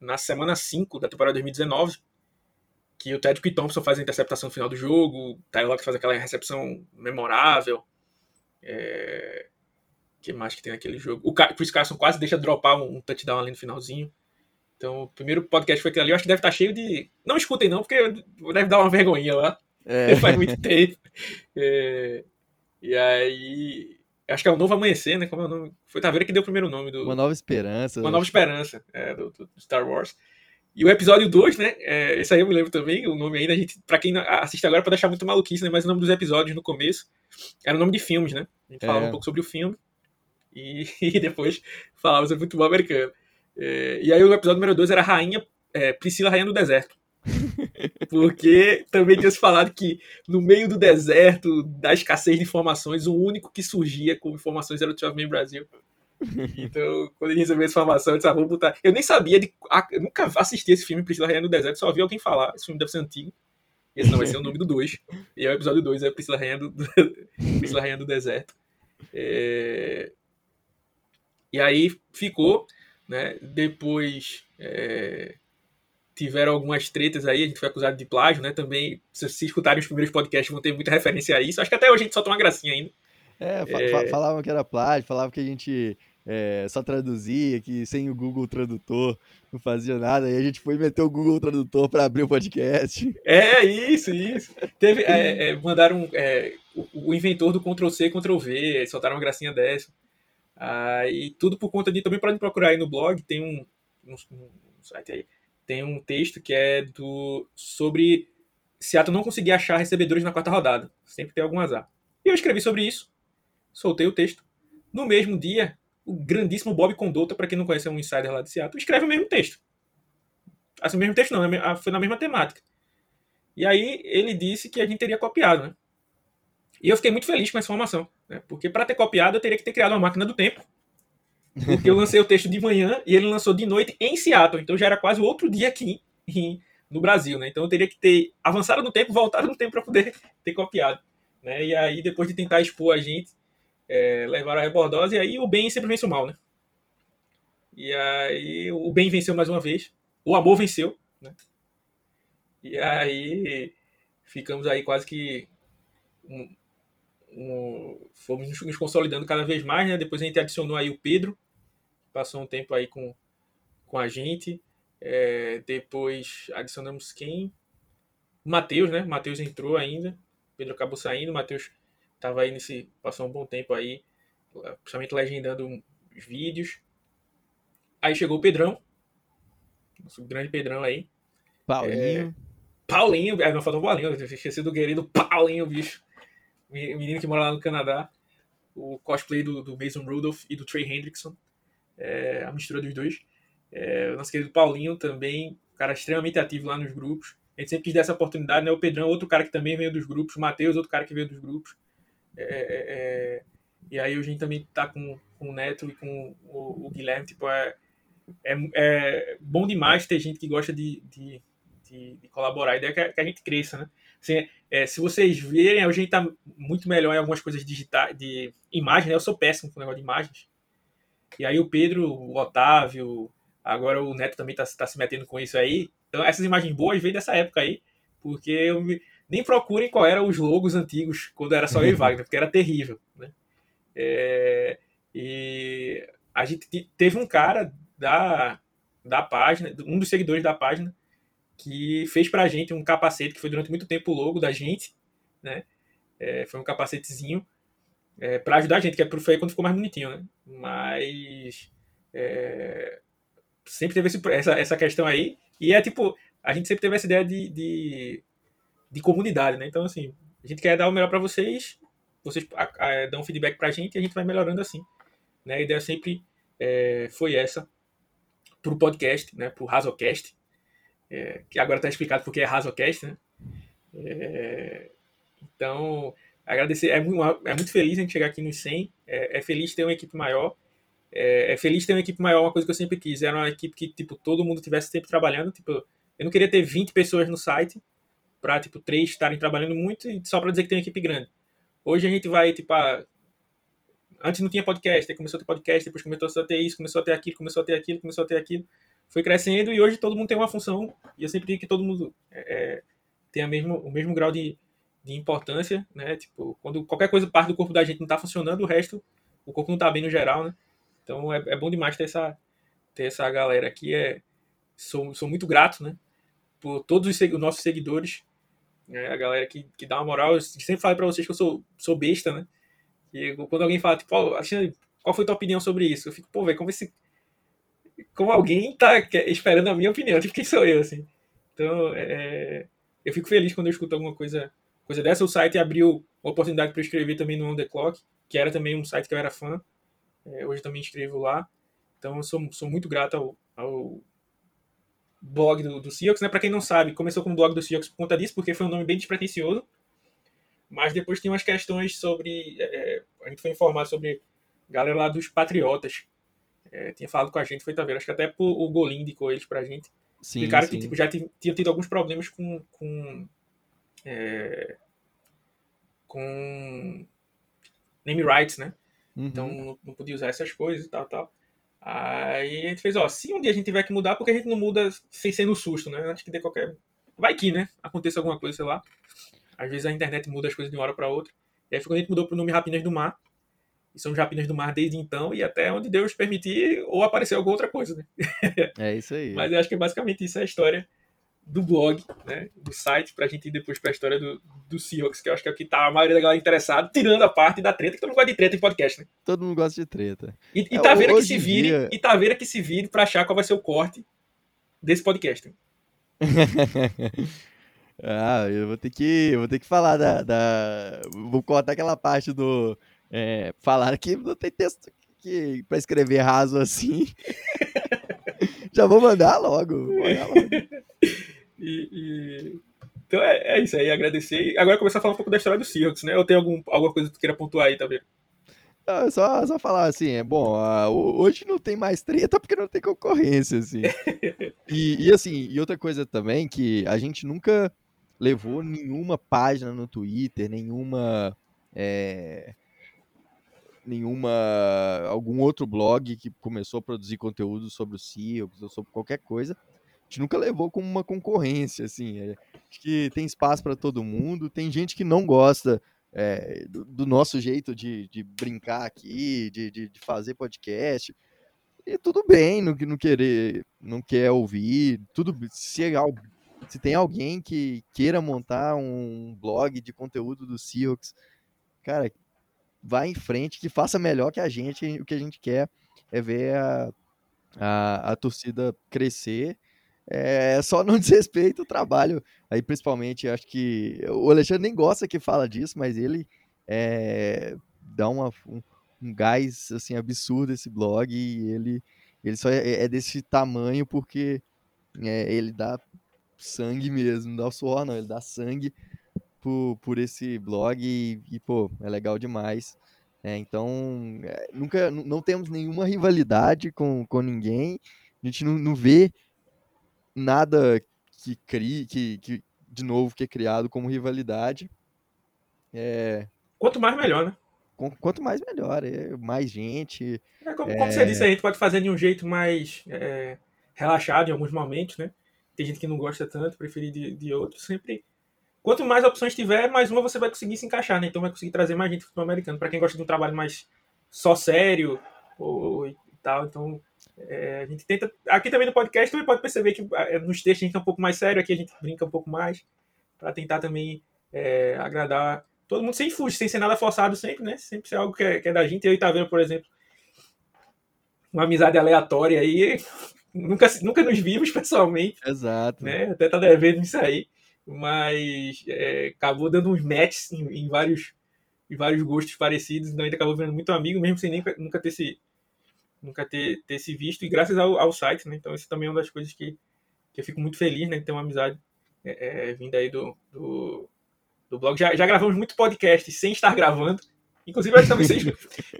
Na semana 5 da temporada 2019 que o Ted Thompson faz a interceptação no final do jogo, o Tyler Lockett faz aquela recepção memorável. É... que mais que tem naquele jogo? O Chris Carson quase deixa dropar um touchdown ali no finalzinho. Então, o primeiro podcast foi aquele ali. Eu acho que deve estar cheio de. Não escutem, não, porque deve dar uma vergonhinha lá. É. <laughs> Faz muito tempo. É... E aí. Acho que é o Novo Amanhecer, né? Como é o nome? Foi Taveira que deu o primeiro nome do. Uma Nova Esperança. Uma Nova Esperança, é, do, do Star Wars. E o episódio 2, né? É, esse aí eu me lembro também, o nome ainda, a gente, pra quem assiste agora, pode achar muito maluquice, né? Mas o nome dos episódios no começo era o nome de filmes, né? A gente falava é. um pouco sobre o filme e, <laughs> e depois falava sobre futebol americano. É, e aí o episódio número 2 era Rainha, é, Priscila Rainha do Deserto. Porque também tinha se falado que no meio do deserto, da escassez de informações, o único que surgia com informações era o Twelve Brasil. Então, quando ele recebeu essa informação, eu disse, ah, vou botar. Eu nem sabia de. Eu nunca assisti esse filme, Priscila Rainha do Deserto, só vi alguém falar. Esse filme deve ser antigo. Esse não vai ser o nome do 2. E é o episódio 2, é Priscila Rainha do, <laughs> Priscila Rainha do Deserto. É... E aí ficou, né? Depois é... tiveram algumas tretas aí, a gente foi acusado de plágio, né? Também, se vocês escutarem os primeiros podcasts, vão ter muita referência a isso. Acho que até hoje a gente solta uma gracinha ainda. É, é... falavam que era plágio, falavam que a gente é, só traduzia, que sem o Google Tradutor não fazia nada, e a gente foi meter o Google Tradutor para abrir o podcast. É, isso, isso. Teve, é, é, mandaram é, o, o, inventor do Ctrl C, Ctrl V, soltaram uma gracinha dessa. Ah, e tudo por conta de. Também podem procurar aí no blog, tem um, um, um, site aí, tem um texto que é do sobre Seattle não conseguir achar recebedores na quarta rodada. Sempre tem algum azar. E eu escrevi sobre isso, soltei o texto. No mesmo dia, o grandíssimo Bob Condotta, para quem não conhece, é um insider lá de Seattle, escreve o mesmo texto. Assim, o mesmo texto não, é foi na mesma temática. E aí ele disse que a gente teria copiado, né? E eu fiquei muito feliz com essa informação, né? Porque para ter copiado eu teria que ter criado uma máquina do tempo. Porque eu lancei o texto de manhã e ele lançou de noite em Seattle, então já era quase outro dia aqui em, no Brasil, né? Então eu teria que ter avançado no tempo, voltado no tempo para poder <laughs> ter copiado, né? E aí depois de tentar expor a gente, é, levaram a rebordose, e aí o bem sempre vence o mal, né? E aí o bem venceu mais uma vez, o amor venceu, né? E aí ficamos aí quase que um, um, fomos nos consolidando cada vez mais, né? Depois a gente adicionou aí o Pedro, passou um tempo aí com, com a gente. É, depois adicionamos quem? Matheus, né? Matheus entrou ainda. Pedro acabou saindo, Matheus Tava aí nesse. Passou um bom tempo aí, principalmente legendando os vídeos. Aí chegou o Pedrão. Nosso grande Pedrão aí. Paulinho. É, Paulinho, é, não faltou o Paulinho, eu esqueci do querido Paulinho, bicho. Menino que mora lá no Canadá. O cosplay do, do Mason Rudolph e do Trey Hendrickson. É, a mistura dos dois. É, o nosso querido Paulinho também, cara extremamente ativo lá nos grupos. A gente sempre quis dar essa oportunidade, né? O Pedrão, outro cara que também veio dos grupos. O Matheus, outro cara que veio dos grupos. É, é, é, e aí a gente também tá com, com o Neto e com o, o Guilherme, tipo, é, é, é, bom demais ter gente que gosta de, de, de, de colaborar. A ideia é que a, que a gente cresça, né? Assim, é, se vocês verem, a gente tá muito melhor em algumas coisas digitais, de imagem, né? Eu sou péssimo com o negócio de imagens. E aí o Pedro, o Otávio, agora o Neto também tá, tá se metendo com isso aí. Então essas imagens boas vêm dessa época aí, porque eu me, nem procurem qual eram os logos antigos, quando era só eu e <laughs> Wagner, porque era terrível. Né? É, e a gente teve um cara da, da página, um dos seguidores da página, que fez pra gente um capacete, que foi durante muito tempo o logo da gente, né? É, foi um capacetezinho é, para ajudar a gente, que é foi quando ficou mais bonitinho, né? Mas é, sempre teve esse, essa, essa questão aí, e é tipo, a gente sempre teve essa ideia de, de de comunidade, né? Então, assim, a gente quer dar o melhor para vocês, vocês a, a, dão feedback para a gente e a gente vai melhorando assim. Né? A ideia sempre é, foi essa para o podcast, né? para o Razocast, é, que agora está explicado porque é Razocast, né? É, então, agradecer, é muito, é muito feliz a gente chegar aqui nos 100, é, é feliz ter uma equipe maior, é, é, feliz ter uma equipe maior, uma coisa que eu sempre quis, era uma equipe que, tipo, todo mundo tivesse sempre trabalhando, tipo, eu não queria ter 20 pessoas no site, para tipo três estarem trabalhando muito e só para dizer que tem uma equipe grande. Hoje a gente vai tipo a... antes não tinha podcast, aí começou a ter podcast, depois começou a ter isso, começou a ter aquilo, começou a ter aquilo, começou a ter aquilo, foi crescendo e hoje todo mundo tem uma função e eu sempre digo que todo mundo é, é tem a mesmo, o mesmo grau de, de importância, né? Tipo, quando qualquer coisa parte do corpo da gente não está funcionando, o resto, o corpo não está bem no geral, né? Então é, é bom demais ter essa, ter essa galera aqui. É, sou, sou muito grato, né? Por todos os, os nossos seguidores né? A galera que, que dá uma moral, eu sempre falo para vocês que eu sou, sou besta, né? E quando alguém fala, tipo, oh, qual foi tua opinião sobre isso? Eu fico, pô, velho, como esse. Como alguém tá esperando a minha opinião, tipo, quem sou eu, assim? Então, é, eu fico feliz quando eu escuto alguma coisa, coisa dessa. O site abriu uma oportunidade para eu escrever também no On The Clock, que era também um site que eu era fã. É, hoje também escrevo lá. Então, eu sou, sou muito grato ao, ao blog do, do Seahawks, né? Para quem não sabe, começou como blog do Seahawks por conta disso, porque foi um nome bem despretensioso. Mas depois tinha umas questões sobre. É, a gente foi informado sobre galera lá dos Patriotas. É, tinha falado com a gente, foi também. Acho que até o Golim indicou eles pra gente. Sim, Explicaram sim. que tipo, já tinham tido alguns problemas com. com é, com name rights, né? Uhum. Então não, não podia usar essas coisas e tal, tal. Aí a gente fez, ó, se um dia a gente tiver que mudar, porque a gente não muda sem ser no susto, né? Antes que dê qualquer. Vai que, né? Aconteça alguma coisa, sei lá. Às vezes a internet muda as coisas de uma hora para outra. E aí foi quando a gente mudou pro nome Rapinas do Mar. E somos Rapinas do Mar desde então e até onde Deus permitir ou aparecer alguma outra coisa, né? É isso aí. <laughs> Mas eu acho que basicamente isso é a história do blog, né? Do site, pra gente ir depois pra história do, do Seahawks, que eu acho que é o que tá a maioria da galera interessada, tirando a parte da treta, que todo mundo gosta de treta em podcast, né? Todo mundo gosta de treta. E, e É, Taveira que hoje se vire, dia- e Taveira que se vire pra achar qual vai ser o corte desse podcast. <laughs> ah, eu vou ter que, eu vou ter que falar da, da- vou cortar aquela parte do é, falar que não tem texto que para escrever raso assim. <laughs> <laughs> Já vou mandar logo. vou mandar logo. E, e- Então é, é isso aí, agradecer. E agora começar a falar um pouco da história do Seahawks, né? Ou tem algum, alguma coisa que tu queira pontuar aí, Taveira? Não, só, só falar assim, é bom, ho- hoje não tem mais treta porque não tem concorrência, assim. <laughs> E, e assim, e outra coisa também, que a gente nunca levou nenhuma página no Twitter, nenhuma. é, nenhuma. algum outro blog que começou a produzir conteúdo sobre o Seahawks ou sobre qualquer coisa. Gente nunca levou como uma concorrência, assim. é, acho que tem espaço para todo mundo, tem gente que não gosta é, do, do nosso jeito de, de brincar aqui, de, de, de fazer podcast. E tudo bem, não, não querer, não quer ouvir, tudo se, é se tem alguém que queira montar um blog de conteúdo do Seahawks, cara, vai em frente, que faça melhor que a gente, o que a gente quer é ver a, a, a torcida crescer. É só não <laughs> desrespeito o trabalho. Aí, principalmente, acho que o Alexandre nem gosta que fala disso, mas ele é, dá uma, um, um gás assim absurdo esse blog e ele, ele só é, é desse tamanho porque é, ele dá sangue mesmo, não dá o suor não, ele dá sangue por, por esse blog e, e, pô, é legal demais. É, então, é, nunca, nu- não temos nenhuma rivalidade com, com ninguém, a gente não, não vê nada que crie, que, que, de novo, que é criado como rivalidade. É, Quanto mais, melhor, né? quanto mais melhor, é mais gente. É, como, como você disse, a gente pode fazer de um jeito mais é, relaxado em alguns momentos, né? Tem gente que não gosta tanto, preferir de, de outro. Sempre. Quanto mais opções tiver, mais uma você vai conseguir se encaixar, né? Então vai conseguir trazer mais gente do futebol americano. Para quem gosta de um trabalho mais só sério ou, e tal. Então, é, a gente tenta. Aqui também no podcast também pode perceber que é, nos textos a gente é um pouco mais sério, aqui a gente brinca um pouco mais. Para tentar também é, agradar todo mundo sem fugir, sem ser nada forçado sempre, né? Sempre ser algo que é, que é da gente. Eu e Taveira, por exemplo, uma amizade aleatória aí. <laughs> Nunca, nunca nos vimos pessoalmente, Exato. né? Até tá devendo isso aí. Mas é, acabou dando uns matches em, em vários, em vários gostos parecidos. Então a gente acabou virando muito amigo, mesmo sem nem, nunca ter se, nunca ter, ter se visto. E graças ao, ao site, né? Então isso também é uma das coisas que, que eu fico muito feliz, né? De ter uma amizade é, é, vinda aí do, do, do blog. Já, já gravamos muito podcast sem estar gravando. Inclusive, acho que talvez vocês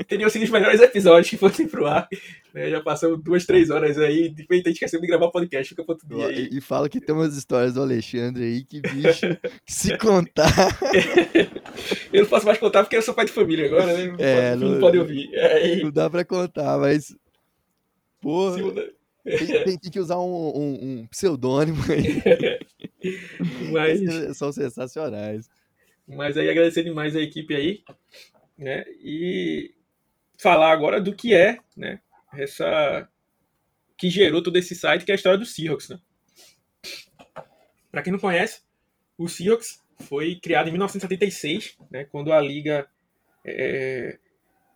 teriam sido os melhores episódios que fossem pro ar. né? Já passamos duas, três horas aí. De repente a gente esqueceu de gravar podcast. Fica para outro dia aí. E, e fala que tem umas histórias do Alexandre aí que, bicho, que se contar. <laughs> Eu não posso mais contar porque eu sou pai de família agora, né? Não, É, pode, não não- pode ouvir. É, Não dá pra contar, mas. Porra, tem, tem- tem que usar um, um- um pseudônimo aí. <laughs> mas, São sensacionais. mas aí agradecer demais a equipe aí, né? E falar agora do que é, né? Essa que gerou todo esse site, que é a história do Seahawks, né? Para quem não conhece, o Seahawks foi criado em 1976, né? Quando a liga, é,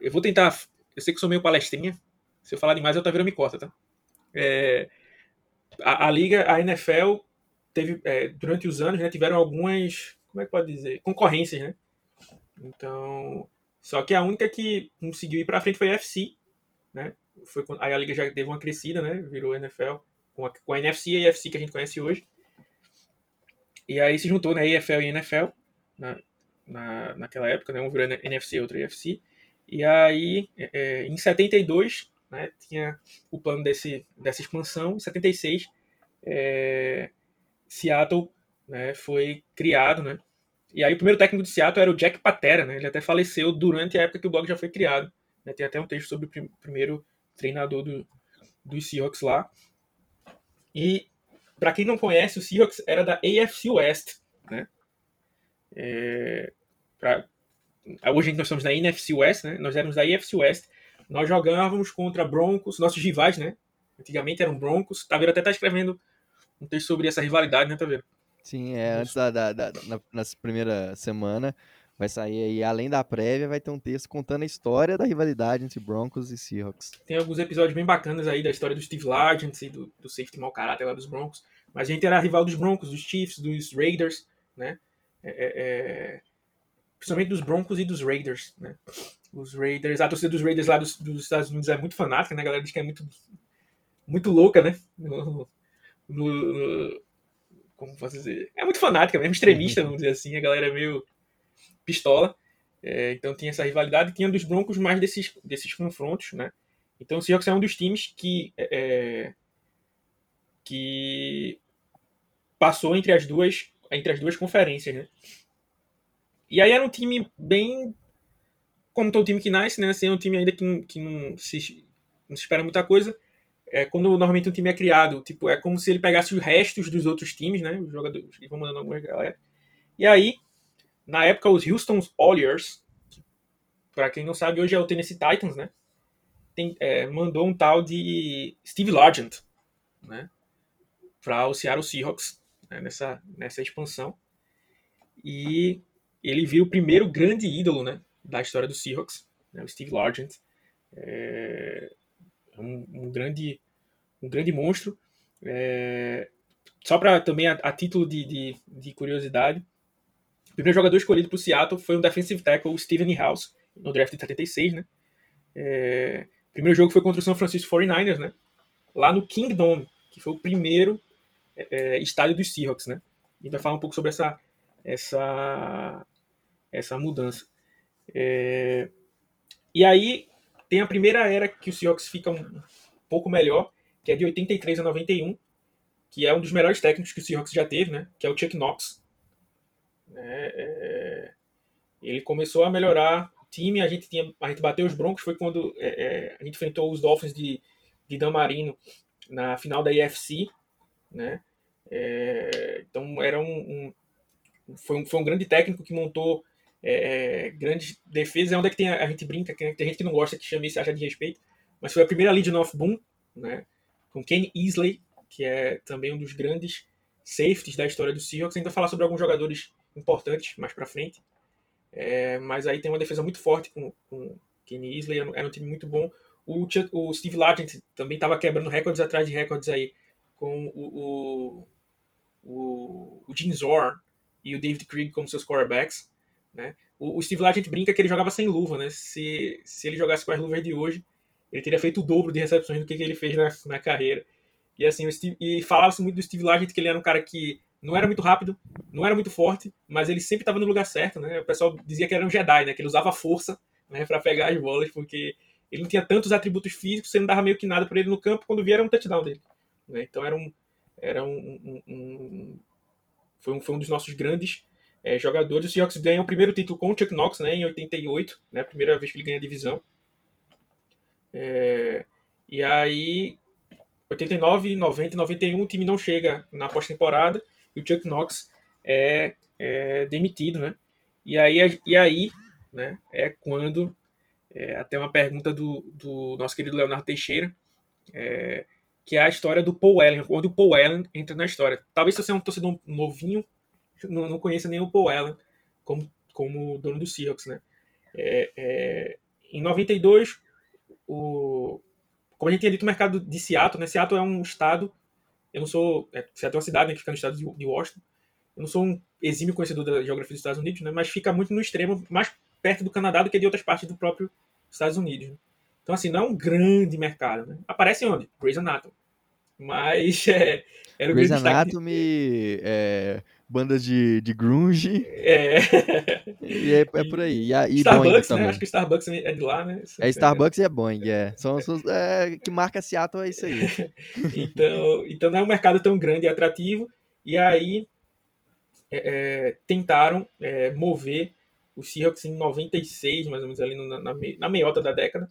eu vou tentar, eu sei que sou meio palestrinha, se eu falar demais eu virando me corta, tá? É, a, a liga, a NFL teve é, durante os anos, né? Tiveram algumas, como é que pode dizer, concorrências, né? Então, só que a única que conseguiu ir para frente foi a FC, né? foi quando, aí a liga já teve uma crescida, né? Virou NFL, com a, com a NFC e a AFC que a gente conhece hoje. E aí se juntou, né? EFL e NFL, na, na, naquela época, né? Um virou NFC outro EFC. E aí, é, é, em 72, né, tinha o plano desse, dessa expansão. Em 76, é, Seattle né, foi criado, né? E aí o primeiro técnico de Seattle era o Jack Patera, né? Ele até faleceu durante a época que o blog já foi criado. Né? Tem até um texto sobre o prim primeiro treinador do, Seahawks lá. E para quem não conhece, o Seahawks era da AFC West, né? É, pra, hoje nós estamos na NFC West, né? Nós éramos da AFC West. Nós jogávamos contra Broncos, nossos rivais, né? Antigamente eram Broncos. Taveiro até tá escrevendo um texto sobre essa rivalidade, né, Taveiro? Sim, é, antes da, da, da na, nessa primeira semana vai sair aí, além da prévia, vai ter um texto contando a história da rivalidade entre Broncos e Seahawks. Tem alguns episódios bem bacanas aí da história do Steve Largent e do, do safety mau caráter lá dos Broncos. Mas a gente era rival dos Broncos, dos Chiefs, dos Raiders, né? É, é, é principalmente dos Broncos e dos Raiders, né? Os Raiders, a torcida dos Raiders lá dos, dos Estados Unidos é muito fanática, né? A galera diz que é muito, muito louca, né? No, no, no, como posso dizer? É muito fanática, mesmo extremista, vamos dizer assim. A galera é meio pistola. É, então tinha essa rivalidade. Tinha dos Broncos mais desses, desses confrontos, né? Então o Seahawks é um dos times que é, é, que passou entre as duas entre as duas conferências, né? E aí era um time bem como todo time que nasce, né? Assim, é um time ainda que, que não, se, não se espera muita coisa é, quando normalmente um time é criado, tipo, é como se ele pegasse os restos dos outros times, né? Os jogadores que vão mandando algumas galera. E aí, na época, os Houston Oilers, para quem não sabe, hoje é o Tennessee Titans, né? Tem, é, mandou um tal de Steve Largent, né? Para o Seattle Seahawks, né? nessa, nessa expansão. E ele viu o primeiro grande ídolo, né? Da história do Seahawks, né? o Steve Largent. É, um, um grande, um grande monstro. É, só para também a, a título de, de, de, curiosidade, o primeiro jogador escolhido para o Seattle foi um defensive tackle, Steven House, no draft de 76, né? É, primeiro jogo foi contra o São Francisco 49ers, né? Lá no Kingdom, que foi o primeiro é, é, estádio dos Seahawks, né? A gente vai falar um pouco sobre essa, essa, essa mudança. É, e aí, tem a primeira era que o Seahawks fica um pouco melhor, que é de 83 a 91, que é um dos melhores técnicos que o Seahawks já teve, né? Que é o Chuck Knox. É, é, ele começou a melhorar o time, a gente, tinha, a gente bateu os Broncos, foi quando é, é a gente enfrentou os Dolphins de, de Dan Marino na final da IFC, né? É, então era um, um, foi um, foi um grande técnico que montou é, é, grandes defesas, é onde é que tem, a gente brinca, que tem gente que não gosta que chama isso acha de respeito, mas foi a primeira lead of Boom, né, com Ken Easley, que é também um dos grandes safeties da história do Seahawks. A vai falar sobre alguns jogadores importantes mais para frente, é, mas aí tem uma defesa muito forte com, com Ken Easley, era um time muito bom. O, o Steve Largent também estava quebrando recordes atrás de recordes aí com o, o, o, o Jim Zorn e o David Krieg como seus quarterbacks. Né? O, o Steve Largent brinca que ele jogava sem luva, né? Se, se ele jogasse com as luvas de hoje, ele teria feito o dobro de recepções do que, que ele fez na, na carreira. E assim, Steve, e falava-se muito do Steve Largent que ele era um cara que não era muito rápido, não era muito forte, mas ele sempre estava no lugar certo, né? O pessoal dizia que era um Jedi, né? Que ele usava força, né, para pegar as bolas, porque ele não tinha tantos atributos físicos, você não dava meio que nada para ele no campo, quando via era um touchdown dele. Né? Então era um era um, um, um, foi um foi um dos nossos grandes é, jogadores. O Seahawks ganha o primeiro título com o Chuck Knox, né, em 88, né, a primeira vez que ele ganha a divisão. É, e aí, 89, 90 91, o time não chega na pós-temporada e o Chuck Knox é, é, demitido, né? E aí, e aí né, é quando, é, até uma pergunta do, do nosso querido Leonardo Teixeira, é, que é a história do Paul Allen, onde o Paul Allen entra na história. Talvez se você é um torcedor novinho, não, não conheça nem o Paul Allen como, como dono do Seahawks, né? É, é, em 92, o, como a gente tinha dito, o mercado de Seattle, né? Seattle é um estado, eu não sou, é, Seattle é uma cidade né, que fica no estado de, de Washington, eu não sou um exímio conhecedor da geografia dos Estados Unidos, né? Mas fica muito no extremo, mais perto do Canadá do que de outras partes do próprio Estados Unidos. Né? Então, assim, não é um grande mercado. Né? Aparece onde? Grey's Anatomy. Mas <laughs> é, era o Grey's. Anatomy, é, bandas de, de grunge, É. e é, é por aí. E, a, e Boeing Starbucks, né? também. Acho que Starbucks é de lá, né? É Starbucks e é Boeing, é. São, são, é, que marca Seattle é isso aí. <laughs> Então, então não é um mercado tão grande e atrativo. E aí é, é, tentaram é, mover o Seahawks em 96, mais ou menos ali na, na, na meiota da década,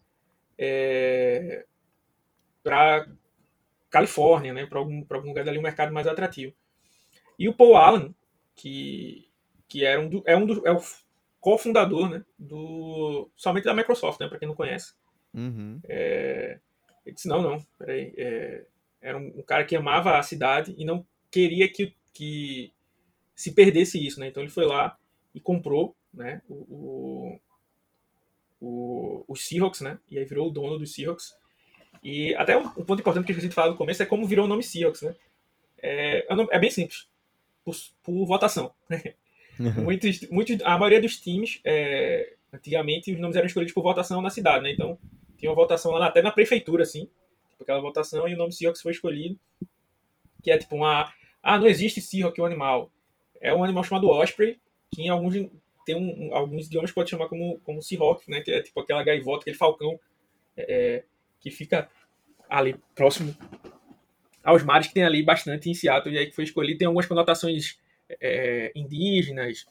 para Califórnia, né? Para algum, pra algum lugar dali um mercado mais atrativo. E o Paul Allen, que, que era um do, é um do, é o cofundador, né? Do somente da Microsoft, né? Para quem não conhece. Uhum. É, ele disse, não, não, peraí. É, era um, um cara que amava a cidade e não queria que, que se perdesse isso, né? Então ele foi lá e comprou, né? O, o, o, os Seahawks, né? E aí virou o dono dos Seahawks. E até um, um ponto importante que eu esqueci de falar no começo é como virou o nome Seahawks, né? É, é é bem simples. Por, por votação. muitos, muitos, a maioria dos times, é, antigamente, os nomes eram escolhidos por votação na cidade, né? Então, tinha uma votação lá, até na prefeitura, assim. Tipo, aquela votação e o nome Seahawks foi escolhido. Que é tipo uma. Ah, não existe Seahawk, o animal. É um animal chamado Osprey, que em alguns, tem um, um- alguns idiomas pode chamar como, como Seahawk, né? Que é tipo aquela gaivota, aquele falcão é, que fica ali próximo aos mares que tem ali bastante em Seattle, e aí que foi escolhido. Tem algumas conotações é, indígenas,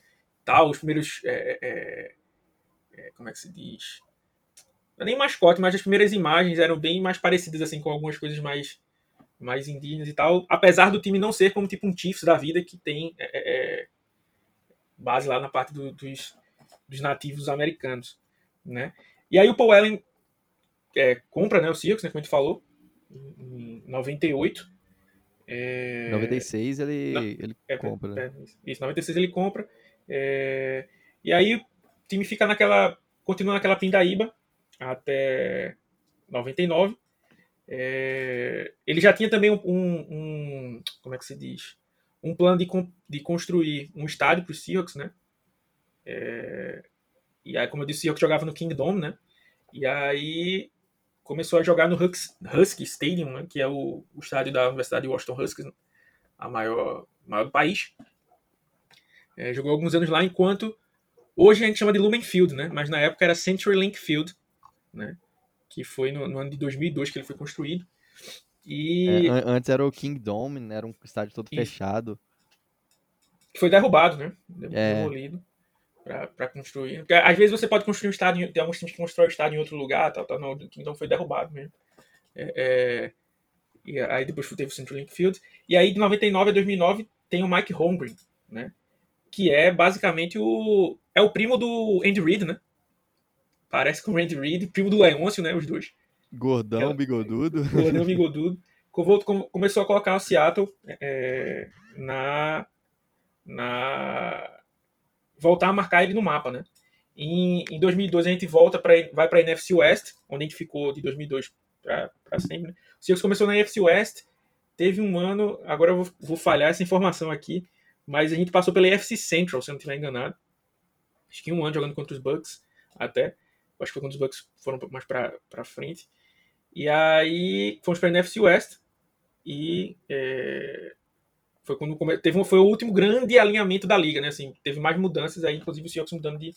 tal, os primeiros. é, é, é, como é que se diz? Não é nem mascote, mas as primeiras imagens eram bem mais parecidas assim com algumas coisas mais mais indígenas e tal, apesar do time não ser como tipo um Chiefs da vida que tem é, base lá na parte do- dos, dos nativos americanos, né? E aí o Paul Allen é, compra, né, o Seahawks, né, como a gente falou, em, em 98. É, 96 ele, Não, ele é, compra, né? é, isso, 96 ele compra. é, e aí o time fica naquela. Continua naquela pindaíba até 99. É, ele já tinha também um, um- Como é que se diz? Um plano de, de construir um estádio para os Seahawks, né? É, e aí, como eu disse, o Seahawks jogava no Kingdom, né? E aí começou a jogar no Husky Stadium, né? que é o, o estádio da Universidade de Washington Huskies, né? a maior, maior do país. É, jogou alguns anos lá, enquanto hoje a gente chama de Lumen Field, né? Mas na época era CenturyLink Field, né? Que foi no, no ano de 2002 que ele foi construído. E É, an- antes era o Kingdom, né? era um estádio todo Isso. fechado. foi derrubado, né? É. Demolido para construir. Porque, às vezes você pode construir um estádio, em- tem alguns times que constroem o estádio em outro lugar, tal, tal, não, o Kingdom foi derrubado mesmo. É, é, e aí depois teve o CenturyLink Field. E aí de 99 a 2009 tem o Mike Holmgren, né? Que é basicamente o é o primo do Andy Reid, né? Parece com o Andy Reid, primo do Leôncio, né? Os dois. Gordão, Ela- bigodudo. Gordão <laughs> bigodudo. Começou a colocar o Seattle é, na, na. Voltar a marcar ele no mapa, né? Em, em 2012 a gente volta para vai para a NFC West, onde a gente ficou de 2002 para sempre. né? O Seahawks começou na NFC West, teve um ano, agora eu vou, vou falhar essa informação aqui, mas a gente passou pela NFC Central, se eu não estiver enganado. Acho que um ano jogando contra os Bucks, até. Acho que foi quando os Bucks foram mais para frente. E aí fomos para a NFC West e é, foi quando teve um, foi o último grande alinhamento da liga, né? Assim, teve mais mudanças aí, inclusive o Seahawks mudando de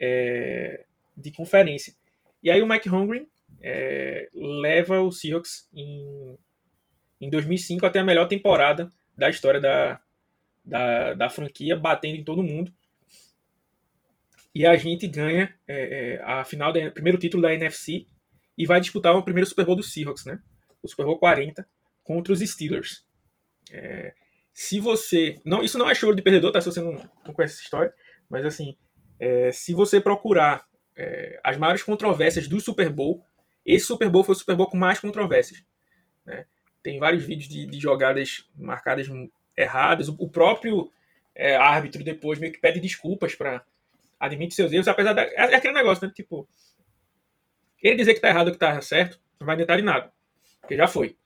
é, de conferência. E aí o Mike Holmgren é, leva o Seahawks em, em 2005 até a melhor temporada da história da, da, da franquia, batendo em todo mundo. E a gente ganha é, é, a final do primeiro título da NFC e vai disputar o primeiro Super Bowl dos Seahawks, né? O Super Bowl 40 contra os Steelers. É, se você. não Isso não é choro de perdedor, tá? Se você não, não conhece essa história. Mas assim, é, se você procurar é, as maiores controvérsias do Super Bowl, esse Super Bowl foi o Super Bowl com mais controvérsias. né? Tem vários vídeos de, de jogadas marcadas erradas. O, o próprio é, árbitro depois meio que pede desculpas para admite seus erros, apesar da. É, é aquele negócio, né? Tipo, ele dizer que tá errado ou que tá certo, não vai adiantar nada. Porque já foi.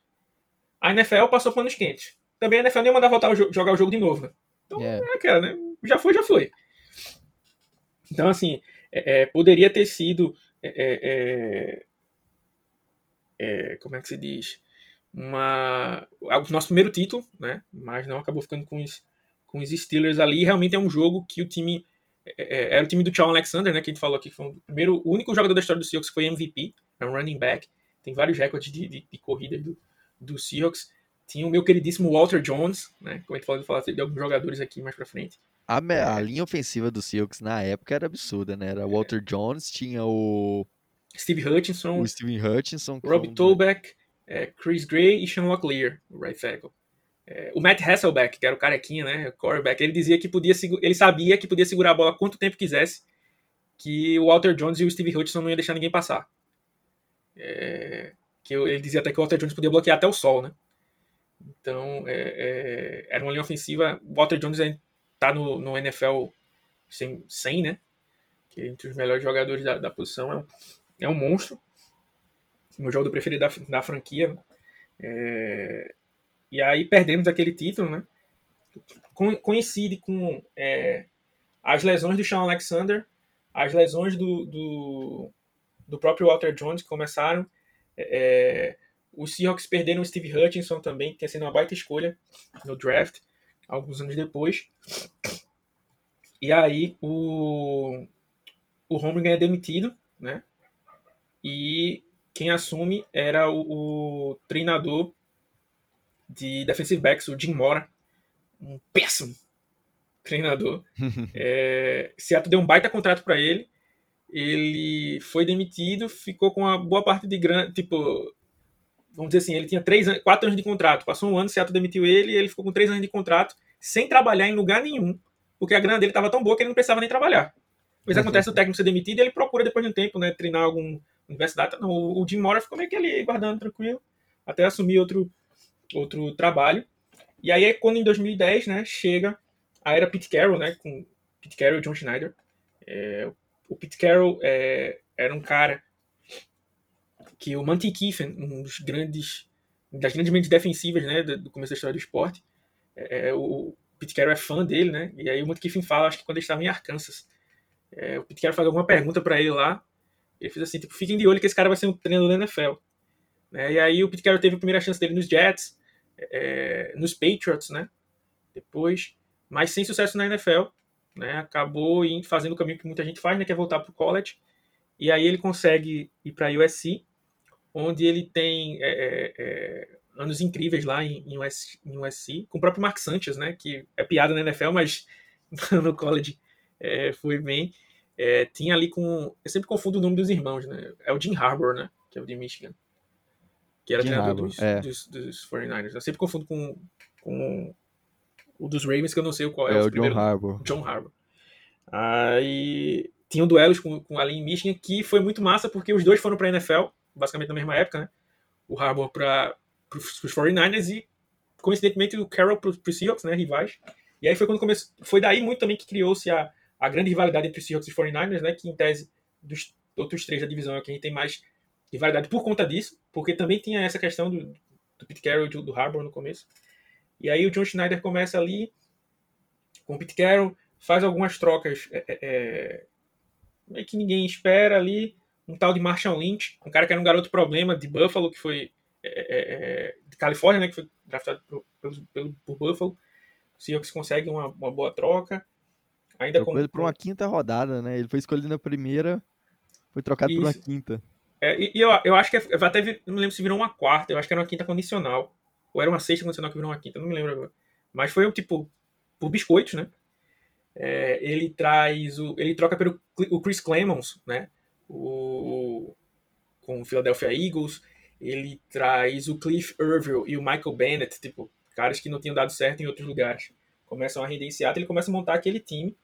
A NFL passou panos quentes. Também a NFL nem mandar voltar jogar o jogo de novo, né? Então É. é aquela, né? Já foi, já foi. Então, assim, é, é, poderia ter sido é, é, como é que se diz? Uma, o nosso primeiro título, né? Mas não acabou ficando com os, com os Steelers ali. Realmente é um jogo que o time era o time do Charles Alexander, né? Que a gente falou aqui, foi o primeiro, o único jogador da história do Seahawks que foi MVP, é um running back. Tem vários recordes de, de, de corridas do, do Seahawks. Tinha o meu queridíssimo Walter Jones, né? Como a gente falou, falar de alguns jogadores aqui mais pra frente. A, a linha ofensiva do Seahawks na época era absurda, né? Era Walter Jones, tinha o Steve Hutchinson, o Steven Hutchinson, Rob Tobeck, é, Chris Gray e Sean Locklear, o right tackle. É, o Matt Hasselbeck, que era o carequinha, né, o quarterback, ele dizia que podia ele sabia que podia segurar a bola quanto tempo quisesse, que o Walter Jones e o Steve Hutchinson não ia deixar ninguém passar. É, que ele dizia até que o Walter Jones podia bloquear até o sol, né? Então, é, é, era uma linha ofensiva. Walter Jones está no, no NFL 100, 100, né? Que é entre os melhores jogadores da, da posição. É um, é um monstro. Meu jogador preferido da, da franquia. É, e aí perdemos aquele título, né? coincide com é, as lesões do Sean Alexander, as lesões do, do, do próprio Walter Jones que começaram. É, os Seahawks perderam o Steve Hutchinson também, que tinha sido uma baita escolha no draft, alguns anos depois. E aí o, o Holmgren é demitido, né? E quem assume era o, o treinador de defensive backs, o Jim Mora, um péssimo treinador. <laughs> é, Seattle deu um baita contrato para ele. Ele foi demitido, ficou com uma boa parte de grana, tipo, vamos dizer assim, ele tinha três, quatro anos de contrato. Passou um ano, Seattle demitiu ele e ele ficou com três anos de contrato, sem trabalhar em lugar nenhum, porque a grana dele estava tão boa que ele não precisava nem trabalhar. Depois acontece o técnico ser demitido e ele procura depois de um tempo, né, treinar algum universidade. Não, o Jim Mora ficou meio que ali guardando tranquilo, até assumir outro outro trabalho. E aí, quando em 2010, né, chega a era Pete Carroll, né, com Pete Carroll e John Schneider. É, o Pete Carroll é, era um cara que o Monty Kiffen, um dos grandes, das grandes mentes defensivas, né, do começo da história do esporte, é, o Pete Carroll é fã dele, né, e aí o Monty Kiffen fala, acho que quando ele estava em Arkansas, é, o Pete Carroll faz alguma pergunta para ele lá, ele fez assim, tipo, fiquem de olho que esse cara vai ser um treinador da NFL. Né? E aí o Pete Carroll teve a primeira chance dele nos Jets, é, nos Patriots, né? Depois, mas sem sucesso na NFL, né? Acabou fazendo o caminho que muita gente faz, né? Que é voltar para o college. E aí ele consegue ir para a USC, onde ele tem é, é, é, anos incríveis lá em, em, USC, em, USC, com o próprio Mark Sanchez, né? Que é piada na NFL, mas <laughs> no college é, foi bem. É, tinha ali com. Eu sempre confundo o nome dos irmãos, né? É o Jim Harbour, né? Que é o de Michigan que era Jim treinador dos, é. dos, dos, 49ers. Eu sempre confundo com, com o dos Ravens, que eu não sei qual é. É o, o John Harbour. John Harbour. Aí tinham duelos com, com ali em Michigan, que foi muito massa, porque os dois foram para a NFL, basicamente na mesma época, né? O Harbour para os 49ers e, coincidentemente, o Carroll para os Seahawks, né? Rivais. E aí foi quando começou. Foi daí muito também que criou-se a, a grande rivalidade entre os Seahawks e os 49ers, né? Que em tese dos outros três da divisão é quem tem mais rivalidade por conta disso, porque também tinha essa questão do, do Pete Carroll e do, do no começo. E aí o John Schneider começa ali com o Pete Carroll, faz algumas trocas é, é, é, que ninguém espera ali. Um tal de Marshall Lynch, um cara que era um garoto problema de Buffalo, que foi é, é, é de Califórnia, né, que foi draftado por, pelo, por Buffalo. O Seahawks consegue uma, uma boa troca. Ainda para uma quinta rodada, né? Ele foi escolhido na primeira, foi trocado por uma quinta. É, e, eu, eu acho que é, até não me lembro se virou uma quarta, eu acho que era uma quinta condicional. Ou era uma sexta condicional que virou uma quinta, não me lembro agora. Mas foi tipo por biscoitos, né? É, ele traz o. Ele troca pelo o Chris Clemons, né? O, com o Philadelphia Eagles. Ele traz o Cliff Irville e o Michael Bennett, tipo, caras que não tinham dado certo em outros lugares. Começam a render em Seattle, ele começa a montar aquele time,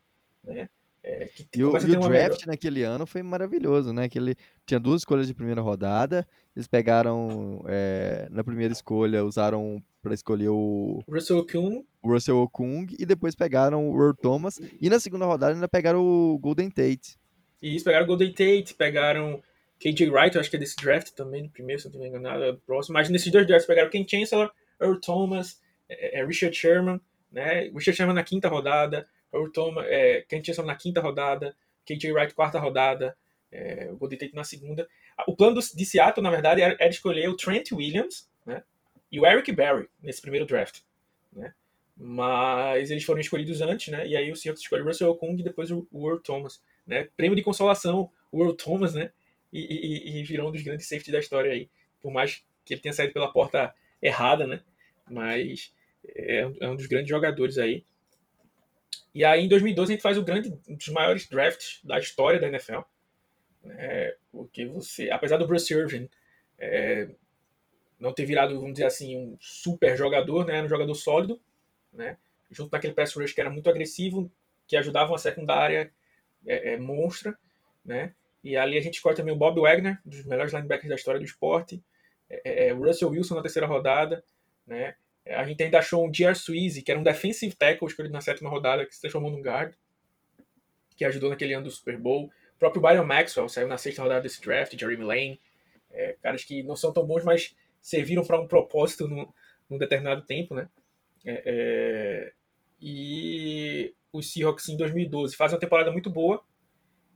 né? É, e o, e o draft melhor... naquele ano foi maravilhoso, né? Que ele tinha duas escolhas de primeira rodada. Eles pegaram é, na primeira escolha, usaram para escolher o Russell Okung. Russell Okung e depois pegaram o Earl Thomas e na segunda rodada ainda pegaram o Golden Tate. E isso, pegaram Golden Tate, pegaram KJ Wright, eu acho que é desse draft também, no primeiro, se não estiver enganado, é próximo. Mas nesses dois drafts pegaram Ken Chancellor, Earl Thomas, é, é, Richard Sherman, né? Richard Sherman na quinta rodada, Earl Thomas, é, Ken Chancellor na quinta rodada, KJ Wright quarta rodada, é, o Golden Tate na segunda. O plano de Seattle, na verdade, era, era escolher o Trent Williams né, e o Eric Berry nesse primeiro draft. Né? Mas eles foram escolhidos antes, né? E aí o Seahawks escolheu o Russell Okung e depois o Earl Thomas. Né? Prêmio de consolação, o Earl Thomas, né? E, e, e, virou um dos grandes safety da história aí. Por mais que ele tenha saído pela porta errada, né? Mas é um, é um dos grandes jogadores aí. E aí em 2012 a gente faz o grande, um dos maiores drafts da história da NFL. É, porque você, apesar do Bruce Irvin é, não ter virado, vamos dizer assim, um super jogador, né? Um jogador sólido, né? Junto com aquele pass rush que era muito agressivo, que ajudava uma secundária é, é, monstra, né? E ali a gente escolhe também o Bob Wagner, um dos melhores linebackers da história do esporte, é, é, o Russell Wilson na terceira rodada, né? A gente ainda achou um J.R. Sweezy, que era um defensive tackle escolhido na sétima rodada, que se transformou num guard, que ajudou naquele ano do Super Bowl. O próprio Byron Maxwell saiu na sexta rodada desse draft, Jeremy Lane. É, caras que não são tão bons, mas serviram para um propósito num, num, determinado tempo, né? É, é, e os Seahawks em 2012 fazem uma temporada muito boa,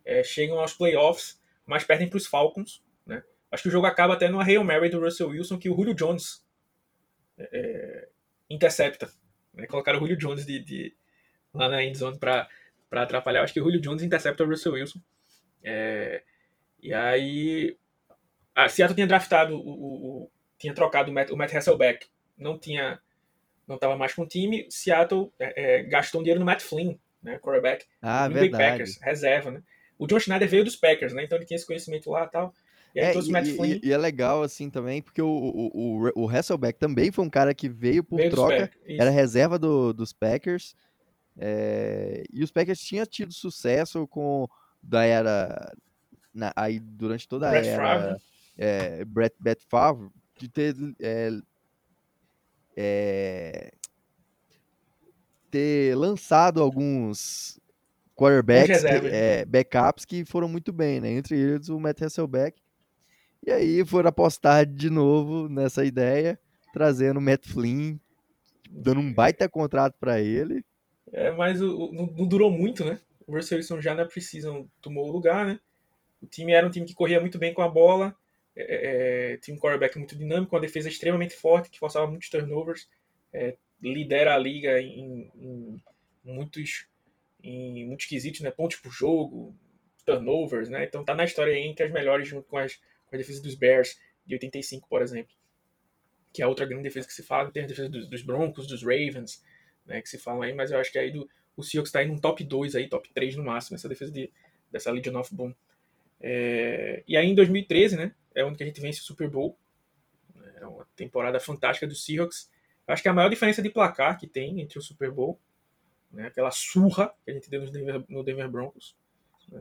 é, chegam aos playoffs, mas perdem para os Falcons, né? Acho que o jogo acaba até numa Hail Mary do Russell Wilson, que o Julio Jones é, é, intercepta. Né? Colocaram o Julio Jones de, de lá na endzone para atrapalhar. Acho que o Julio Jones intercepta o Russell Wilson. É, e aí. A Seattle tinha draftado, o, o, o tinha trocado o Matt, o Matt Hasselbeck. Não tinha. Não estava mais com o time. Seattle é, é, gastou um dinheiro no Matt Flynn, né, quarterback. Ah, Green verdade. Packers, reserva, né? O John Schneider veio dos Packers, né? Então ele tinha esse conhecimento lá e tal. E, é, e, e, é legal, assim, também, porque o, o, o, o Hasselbeck também foi um cara que veio por veio troca, era reserva do, dos Packers, é, e os Packers tinham tido sucesso com, da era, na, aí durante toda a Brett era, Favre. É, Brett, Brett Favre, de ter, é, é, ter lançado alguns quarterbacks, que, é, backups que foram muito bem, né? Entre eles o Matt Hasselbeck, e aí foram apostar de novo nessa ideia, trazendo o Matt Flynn, dando um baita contrato para ele. É, mas o, o, não, durou muito, né? O Russell Wilson já na precisam tomou o lugar, né? O time era um time que corria muito bem com a bola, é, é, é, tinha um quarterback muito dinâmico, uma defesa extremamente forte, que forçava muitos turnovers, é, lidera a liga em, em, muitos em muitos quesitos, né? Pontos por jogo, turnovers, né? Então tá na história entre as melhores junto com as com a defesa dos Bears de 85, por exemplo, que é outra grande defesa que se fala, tem a defesa dos, dos Broncos, dos Ravens, né, que se falam aí, mas eu acho que aí do, o Seahawks está aí num top 2 aí, top 3 no máximo, essa defesa de, dessa Legion of Boom. É, e aí em 2013, né, é onde a gente vence o Super Bowl, é uma temporada fantástica do Seahawks, acho que é a maior diferença de placar que tem entre o Super Bowl, né, aquela surra que a gente deu no Denver, no Denver Broncos, né,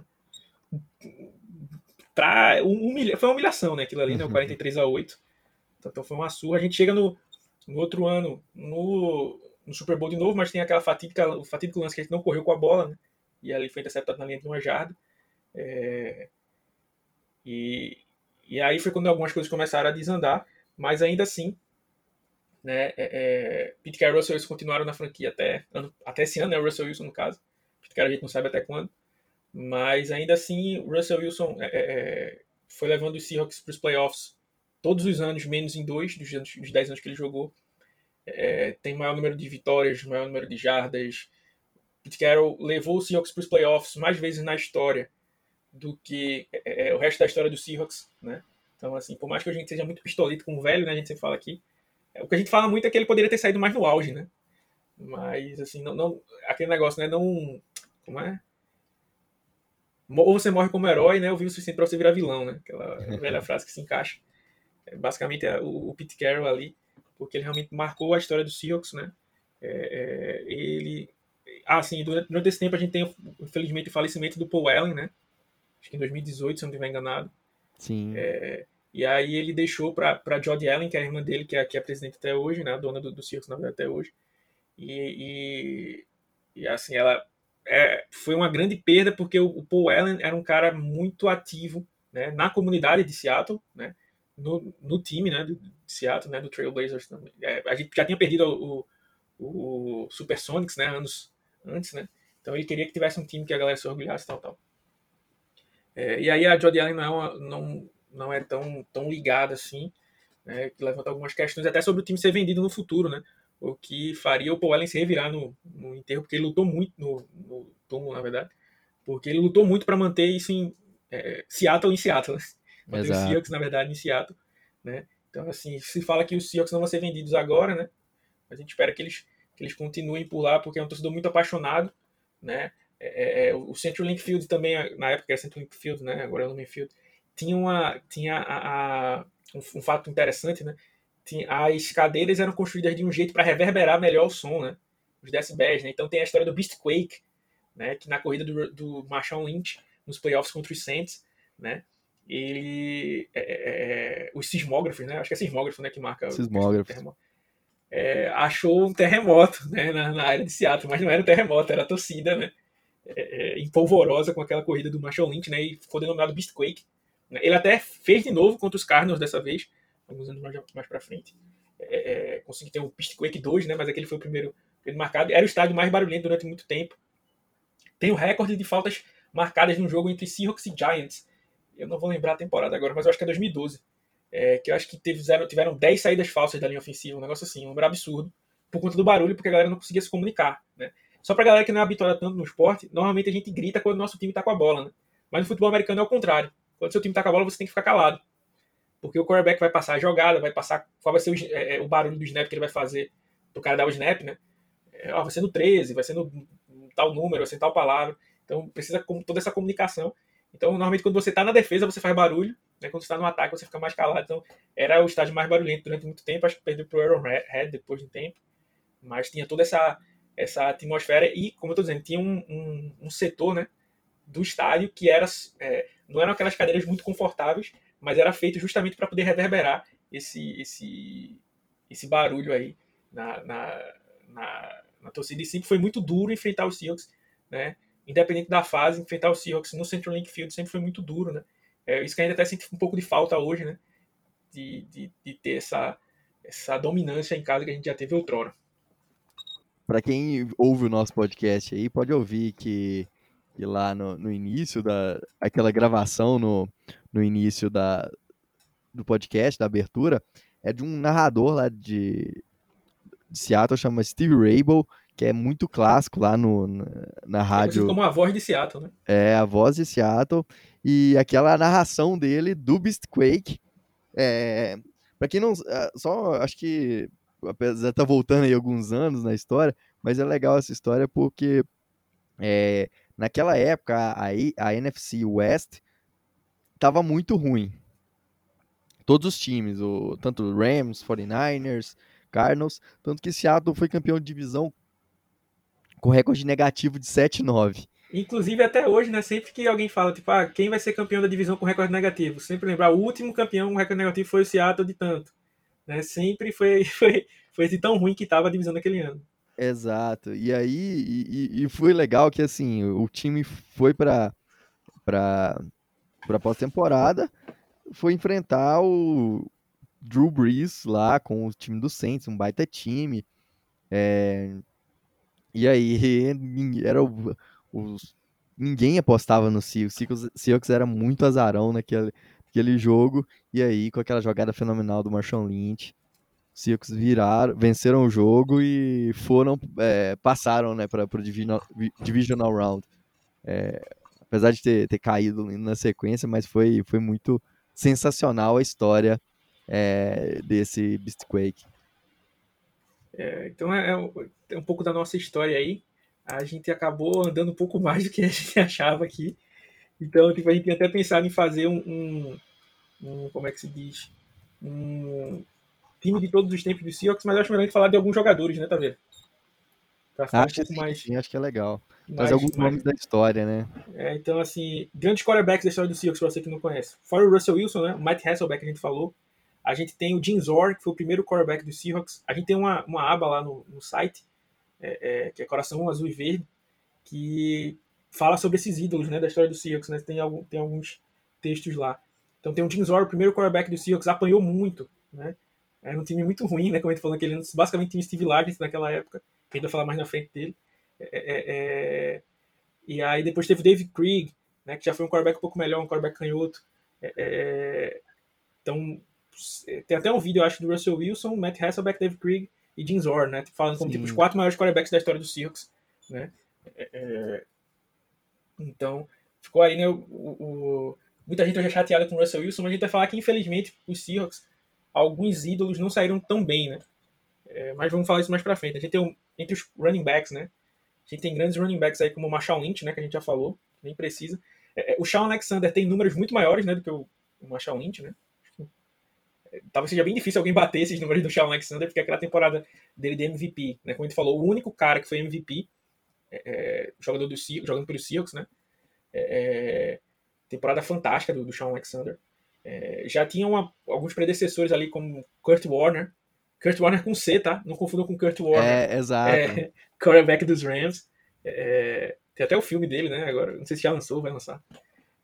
pra humilha, foi uma humilhação, né? Aquilo ali, né? O 43 a 8. Então foi uma surra. A gente chega no, no outro ano no, no Super Bowl de novo, mas tem aquela fatídica, o fatídico lance que a gente não correu com a bola, né? E ali foi interceptado na linha de uma jarda. É, e, e aí foi quando algumas coisas começaram a desandar, mas ainda assim, né? É, é, Pete Carroll e Russell Wilson continuaram na franquia até, até esse ano, né? O Russell Wilson, no caso. Pete Carroll a gente não sabe até quando. Mas ainda assim, o Russell Wilson é, é, é foi levando os Seahawks para os playoffs todos os anos, menos em dois dos, anos, dos 10 anos que ele jogou. É, tem maior número de vitórias, maior número de jardas. Pete Carroll levou os Seahawks para os playoffs mais vezes na história do que é, é, o resto da história do Seahawks, né? Então, assim, por mais que a gente seja muito pistolito com o velho, né? A gente sempre fala aqui. É, o que a gente fala muito é que ele poderia ter saído mais no auge, né? Mas, assim, não, não aquele negócio, né? Não. Como é? ou você morre como herói, né? Ou vive o suficiente para você virar vilão, né? Aquela <laughs> velha frase que se encaixa. É, basicamente é o, o Pete Carroll ali, porque ele realmente marcou a história do Seahawks, né? É, é, ele. Ah, sim, durante, durante, esse tempo a gente tem, infelizmente, o falecimento do Paul Allen, né? Acho que em 2018, se eu não estiver enganado. Sim. É, e aí ele deixou para Jodie Allen, que é a irmã dele, que é, que é presidente até hoje, né? A dona do, do Seahawks, na verdade, até hoje. E, e, e assim, ela é, foi uma grande perda porque o, o, Paul Allen era um cara muito ativo né, na comunidade de Seattle, né, no, no time né, de Seattle, né, do Trailblazers também. É, a gente já tinha perdido o, o, o Supersonics né, anos antes, né, então ele queria que tivesse um time que a galera se orgulhasse tal, tal. É, e aí a Jodie Allen não é, uma, não, não é tão, tão ligada assim, né, que levanta algumas questões até sobre o time ser vendido no futuro, né? O que faria o Paul Allen se revirar no, no enterro, porque ele lutou muito no, no túmulo, na verdade, porque ele lutou muito para manter isso em é, Seattle em Seattle, né? manter os Seahawks, na verdade, em Seattle, né? Então, assim, se fala que os Seahawks não vão ser vendidos agora, né? A gente espera que eles, que eles continuem por lá, porque é um torcedor muito apaixonado, né? É, é, é o Central Link Field também, na época era Central Link Field, né? Agora é Lumen Field. Tinha, uma, tinha a, a um, um, fato interessante, né? Tinha, as cadeiras eram construídas de um jeito para reverberar melhor o som, né? Os decibéis, né? Então tem a história do Beast Quake, né? Que na corrida do, do Marshawn Lynch, nos playoffs contra os Saints, né? Ele. É, é, os sismógrafos, né? Acho que é sismógrafo, né? Que marca Sismógrafo. o achou um terremoto né, na, na, área de Seattle, mas não era um terremoto, era a torcida, né? É, é, empolvorosa com aquela corrida do Marshall Lynch, né? E ficou denominado Beastquake. Né? Ele até fez de novo contra os Cardinals dessa vez, alguns anos mais, mais para frente. É, é, conseguiu ter o Beastquake 2, né? Mas aquele foi o primeiro, marcado. Era o estádio mais barulhento durante muito tempo. Tem o recorde de faltas marcadas no jogo entre Seahawks e Giants. Eu não vou lembrar a temporada agora, mas eu acho que é 2012 é, que eu acho que teve, tiveram 10 saídas falsas da linha ofensiva, um negócio assim, um número absurdo, por conta do barulho, porque a galera não conseguia se comunicar. Né? Só pra galera que não é habituada tanto no esporte, normalmente a gente grita quando o nosso time tá com a bola, né? Mas no futebol americano é o contrário. Quando seu time tá com a bola, você tem que ficar calado. Porque o quarterback vai passar a jogada, vai passar qual vai ser o, é, é, o barulho do snap que ele vai fazer pro cara dar o snap, né? É, ó, vai ser no 13, vai ser no, tal número, vai ser tal palavra. Então precisa toda essa comunicação. Então, normalmente, quando você está na defesa, você faz barulho. Né? Quando você está no ataque, você fica mais calado. Então, era o estádio mais barulhento durante muito tempo. Acho que perdeu para o Arrowhead depois de um tempo. Mas tinha toda essa, essa atmosfera. E, como eu estou dizendo, tinha um, um, um, setor né, do estádio que era, é, não eram aquelas cadeiras muito confortáveis, mas era feito justamente para poder reverberar esse, esse, esse barulho aí na, na, na, na torcida. E sempre foi muito duro enfrentar os Seahawks. Né? independente da fase, enfrentar o Seahawks no Central Link Field sempre foi muito duro, né? É, isso que ainda até sente um pouco de falta hoje, né? De, de, de, ter essa, essa dominância em casa que a gente já teve outrora. Para quem ouve o nosso podcast aí, pode ouvir que, que lá no, no início da aquela gravação no, no início da, do podcast, da abertura, é de um narrador lá de, de Seattle, chama Steve Rabel, que é muito clássico lá no, na, na rádio. como a voz de Seattle, né? É, a voz de Seattle. E aquela narração dele do Beastquake. É, para quem não. É, só acho que. Apesar de estar tá voltando aí alguns anos na história, mas é legal essa história porque é, naquela época a, a NFC West estava muito ruim. Todos os times, o, tanto Rams, 49ers, Cardinals, tanto que Seattle foi campeão de divisão com recorde negativo de 7-9. Inclusive, até hoje, né? Sempre que alguém fala, tipo, ah, quem vai ser campeão da divisão com recorde negativo? Sempre lembrar, o último campeão com recorde negativo foi o Seattle de tanto. Né? Sempre foi, <laughs> foi, foi tão ruim que estava a divisão naquele ano. Exato. E aí, e, e foi legal que, assim, o time foi para para para pós-temporada, foi enfrentar o Drew Brees lá com o time do Saints, um baita time. É, e aí, era o, os, ninguém apostava no Seahawks. O Seahawks era muito azarão naquele, naquele jogo. E aí, com aquela jogada fenomenal do Marshall Lynch, os Seahawks viraram, venceram o jogo e foram, é, passaram né, para o divisional, divisional Round. É, apesar de ter, ter caído na sequência, mas foi, foi muito sensacional a história é, desse Beastquake. É, então é, é, um pouco da nossa história aí. A gente acabou andando um pouco <laughs> mais do que a gente achava aqui. Então, tipo, a gente tinha até pensado em fazer um, um, um, como é que se diz? Um time de todos os tempos do Seahawks, mas eu acho melhor a gente falar de alguns jogadores, né, tá vendo? Pra ficar acho um pouco mais. Sim, acho que é legal. Mas alguns mais... nomes da história, né? É, então, assim, grandes quarterbacks da história do Seahawks, pra você que não conhece. Fora o Russell Wilson, né? O Matt Hasselbeck, a gente falou. A gente tem o Jim Zor, que foi o primeiro quarterback do Seahawks. A gente tem uma, uma aba lá no, no site, é, é, que é Coração Azul e Verde, que fala sobre esses ídolos né, da história do Seahawks. Né? Tem, algum, tem alguns textos lá. Então tem o Jim Zor, o primeiro quarterback do Seahawks, apanhou muito. Né? Era um time muito ruim, né? como a gente falou naquele ano. Basicamente tinha Steve Largent naquela época, que a gente vai falar mais na frente dele. É, é, é, e aí depois teve o David Krieg, né, que já foi um quarterback um pouco melhor, um quarterback canhoto. É, é, então, tem até um vídeo, eu acho, do Russell Wilson, Matt Hasselbeck, Dave Krieg e Jim Zorn, né, falando como tipo, os quatro maiores quarterbacks da história do Seahawks. Né? É, é então, ficou aí, né, o, o, muita gente hoje é chateada com o Russell Wilson, mas a gente vai falar que, infelizmente, os Seahawks, alguns ídolos não saíram tão bem, né? É, mas vamos falar isso mais pra frente. A gente tem um, entre os running backs, né? A gente tem grandes running backs aí como o Marshall Lynch, né? Que a gente já falou, nem precisa. É, é o Sean Alexander tem números muito maiores, né? Do que o, o Marshall Lynch, né? É, talvez seja bem difícil alguém bater esses números do Sean Alexander, porque aquela temporada dele de MVP, né? Como a gente falou, o único cara que foi MVP, é, é, jogador do jogando pelo Seahawks, né? É, temporada fantástica do, do Sean Alexander. já tinha uma, alguns predecessores ali, como Kurt Warner, Kurt Warner com C, tá? Não confundam com Kurt Warner. É, exato. É, <laughs> quarterback dos Rams. É, tem até o filme dele, né? Agora, não sei se já lançou, vai lançar.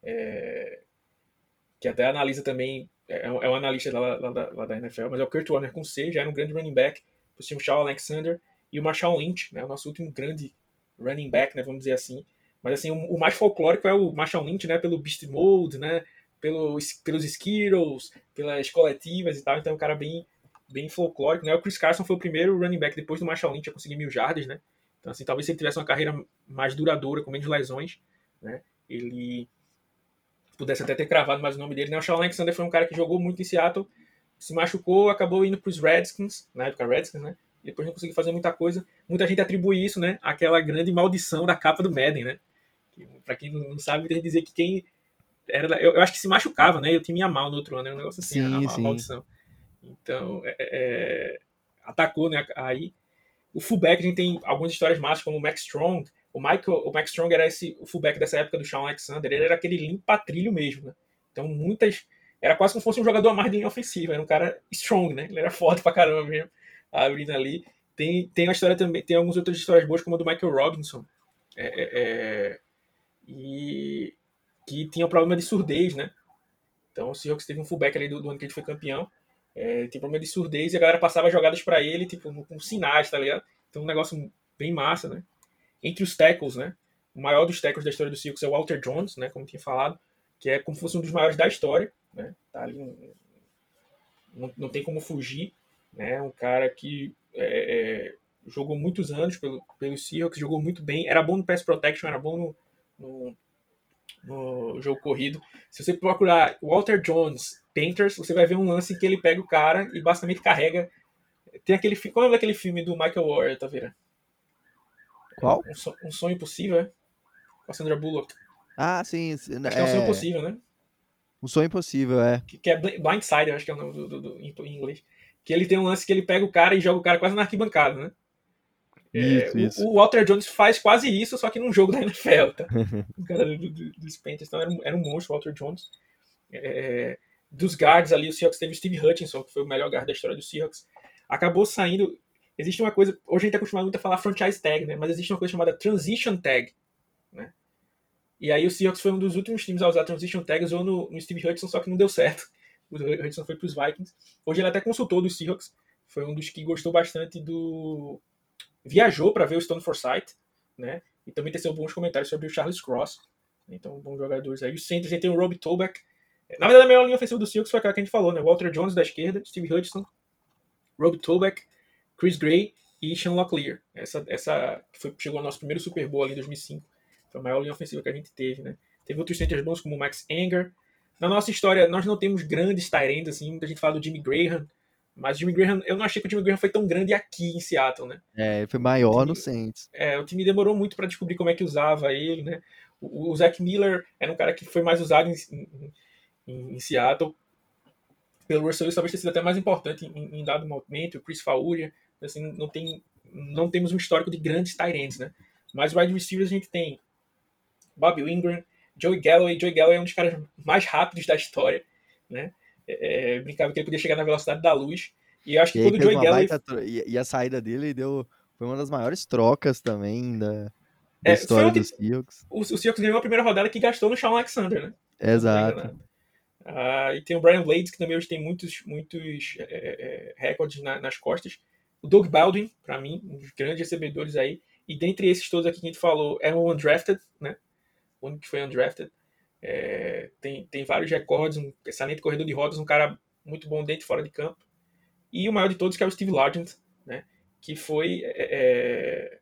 É, que até analisa também, é, é um analista lá, lá, da, lá, da, NFL, mas é o Kurt Warner com C, já era um grande running back, o Shaw Alexander e o Marshall Lynch, né? O nosso último grande running back, né? Vamos dizer assim. Mas assim, o, o mais folclórico é o Marshall Lynch, né? Pelo Beast Mode, né? Pelo, pelos Skittles, pelas coletivas e tal. Então é um cara bem bem folclórico, né? O Chris Carson foi o primeiro running back depois do Marshall Lynch a conseguir mil jardas, né? Então, assim, talvez se ele tivesse uma carreira mais duradoura, com menos lesões, né? Ele pudesse até ter cravado mais o nome dele, né? O Shawn Alexander foi um cara que jogou muito em Seattle, se machucou, acabou indo para os Redskins, na época Redskins, né? Depois não conseguiu fazer muita coisa. Muita gente atribui isso, né? Àquela grande maldição da capa do Madden, né? Para quem não sabe, tem que dizer que quem era, eu, eu, acho que se machucava, né? E o time ia mal no outro ano, era um negócio assim, sim, a, a maldição. Então, é, é, atacou, né? Aí, o fullback, a gente tem algumas histórias massas, como o Max Strong. O Michael, o Max Strong era esse, o fullback dessa época do Sean Alexander. Ele era aquele limpa-trilho mesmo, né? Então, muitas. Era quase como se fosse um jogador a mais de linha ofensiva. Era um cara strong, né? Ele era forte pra caramba mesmo, abrindo ali. Tem, tem uma história também, tem algumas outras histórias boas, como a do Michael Robinson. É, é, é e que tinha um problema de surdez, né? Então o Seahawks teve um fullback ali do, do ano que ele foi campeão, é, tem problema de surdez e a galera passava jogadas para ele, tipo, com sinais, tá ligado? Então, um negócio bem massa, né? Entre os tackles, né? O maior dos tackles da história do Seahawks é o Walter Jones, né? Como tinha falado, que é como se fosse um dos maiores da história, né? Tá ali, não, não tem como fugir, né? Um cara que é, é, jogou muitos anos pelo, pelo Seahawks, jogou muito bem, era bom no pass protection, era bom no, no, no jogo corrido. Se você procurar Walter Jones Painters, você vai ver um lance em que ele pega o cara e basicamente carrega. Tem aquele Qual é aquele filme do Michael Warner, tá vendo? Qual? Um, so... um, Sonho Impossível, é? Com a Sandra Bullock. Ah, sim. Acho é... é um sonho impossível, né? Um sonho impossível, é. Que, que é Blindside, acho que é o nome do, do, do, em inglês. Que ele tem um lance que ele pega o cara e joga o cara quase na arquibancada, né? Isso, é, isso. O, o, Walter Jones faz quase isso, só que num jogo da NFL, tá? <laughs> o cara do, do, dos Panthers. Então era um, era um monstro, o Walter Jones. É, dos guards ali, o Seahawks teve o Steve Hutchinson, que foi o melhor guard da história do Seahawks. Acabou saindo. Existe uma coisa. Hoje a gente está acostumado muito a falar franchise tag, né? Mas existe uma coisa chamada transition tag. Né? E aí o Seahawks foi um dos últimos times a usar transition tag, usou no, no Steve Hutchinson, só que não deu certo. O Hutchinson foi para os Vikings. Hoje ele até consultou dos Seahawks. Foi um dos que gostou bastante do. Viajou para ver o Stone Forsythe, né? E também teceu bons comentários sobre o Charles Cross. Então, bons jogadores aí. Os gente tem o Rob Toback, na verdade, a melhor linha ofensiva do Seahawks foi aquela que a gente falou, né? Walter Jones da esquerda, Steve Hudson, Rob Toback, Chris Gray e Sean Locklear. Essa, essa foi, chegou ao nosso primeiro Super Bowl ali em 2005. Foi a maior linha ofensiva que a gente teve, né? Teve outros centers bons como o Max Anger. Na nossa história, nós não temos grandes Tyrands, assim. Muita gente fala do Jimmy Graham. Mas o Jimmy Graham, eu não achei que o Jimmy Graham foi tão grande aqui em Seattle, né? É, ele foi maior no Saints. É, o time demorou muito para descobrir como é que usava ele, né? O, o Zach Miller era um cara que foi mais usado em, em em, em Seattle. Pelo Russell Wilson talvez tenha sido até mais importante em, em dado momento, o Chris Fauria, assim, não, tem, não temos um histórico de grandes ends, né? Mas wide receivers a gente tem Bob Ingram, Joey Galloway. Joey Galloway é um dos caras mais rápidos da história, né? É, é brincava que ele podia chegar na velocidade da luz. E eu acho que e quando o Joey Galloway... Baita... E, a saída dele deu... Foi uma das maiores trocas também da, da é, história dos Seahawks. O, o Seahawks ganhou a primeira rodada que gastou no Sean Alexander, né? Exato. Uh, e tem o Brian Blades, que também hoje tem muitos, muitos é, é, é, recordes na, nas costas. O Doug Baldwin, para mim, um dos grandes recebedores aí. E dentre esses todos aqui que a gente falou, é o undrafted, né? O único que foi undrafted. É, tem, tem vários recordes, um excelente corredor de rodas, um cara muito bom dentro e fora de campo. E o maior de todos, que é o Steve Largent, né? que foi, é,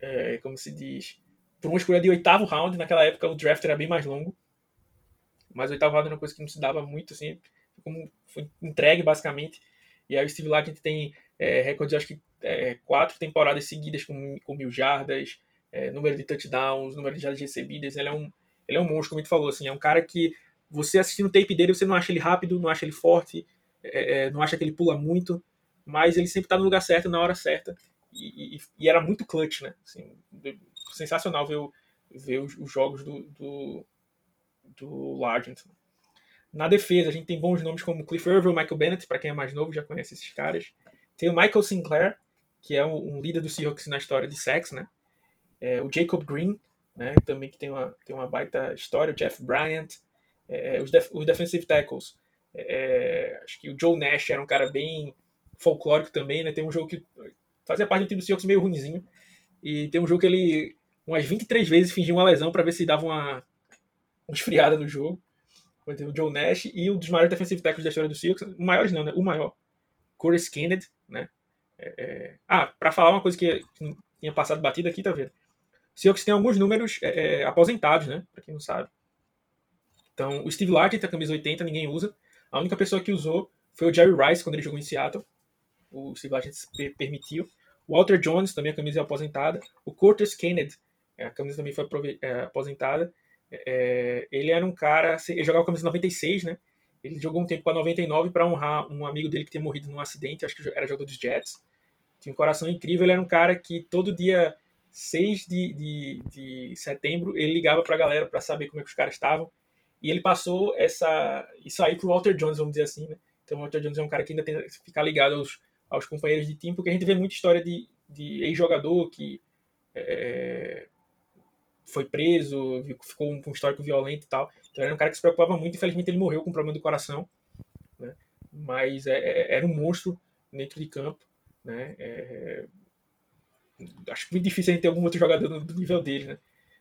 é, é como se diz, por uma escolha de oitavo round. Naquela época o draft era bem mais longo, mas o oitavo round era uma coisa que não se dava muito, assim, como foi entregue basicamente. E aí o Steve Largent tem é, recorde, acho que é, quatro temporadas seguidas com, com mil jardas, é, número de touchdowns, número de jardas recebidas. Ele é um, ele é um monstro, como gente falou, assim, é um cara que você assistindo o tape dele, você não acha ele rápido, não acha ele forte, é, é, não acha que ele pula muito, mas ele sempre está no lugar certo, na hora certa, e, e, e era muito clutch, né? Assim, sensacional ver, ver os, os, jogos do, do, do Largent. Na defesa, a gente tem bons nomes como Cliff Irville, Michael Bennett, para quem é mais novo já conhece esses caras. Tem o Michael Sinclair, que é um, líder do Seahawks na história de sex, né? É, o Jacob Green, né? Também que tem uma, tem uma baita história. O Jeff Bryant, é, os, def, os defensive tackles. É, acho que o Joe Nash era um cara bem folclórico também, né? Tem um jogo que fazia parte do time do Seahawks meio ruimzinho. E tem um jogo que ele umas 23 vezes fingiu uma lesão para ver se dava uma, uma esfriada no jogo. O Joe Nash e um dos maiores defensive tackles da história do Seahawks, o maiores não, né? O maior, Corey Kennedy, né? É, é... Ah, para falar uma coisa que tinha passado batida aqui, tá vendo? Seahawks tem alguns números é, é aposentados, né? Para quem não sabe. Então, o Steve Largent, a camisa 80, ninguém usa. A única pessoa que usou foi o Jerry Rice quando ele jogou em Seattle. O Steve Largent permitiu. O Walter Jones, também a camisa é aposentada. O Curtis Kennedy, a camisa também foi é, aposentada. É, ele era um cara. Ele jogava a camisa 96, né? Ele jogou um tempo com a 99 para honrar um amigo dele que tinha morrido num acidente, acho que era jogador dos Jets. Tinha um coração incrível. Ele era um cara que todo dia 6 de, de, de setembro ele ligava para a galera para saber como é que os caras estavam. E ele passou essa, isso aí pro Walter Jones, vamos dizer assim, né? Então o Walter Jones é um cara que ainda tem que ficar ligado aos, aos companheiros de time, porque a gente vê muita história de, de ex-jogador que é, foi preso, ficou com um histórico violento e tal. Então era um cara que se preocupava muito, infelizmente ele morreu com um problema do coração, né? Mas é, é, era um monstro dentro de campo, né? É, acho muito difícil a gente ter algum outro jogador do nível dele, né?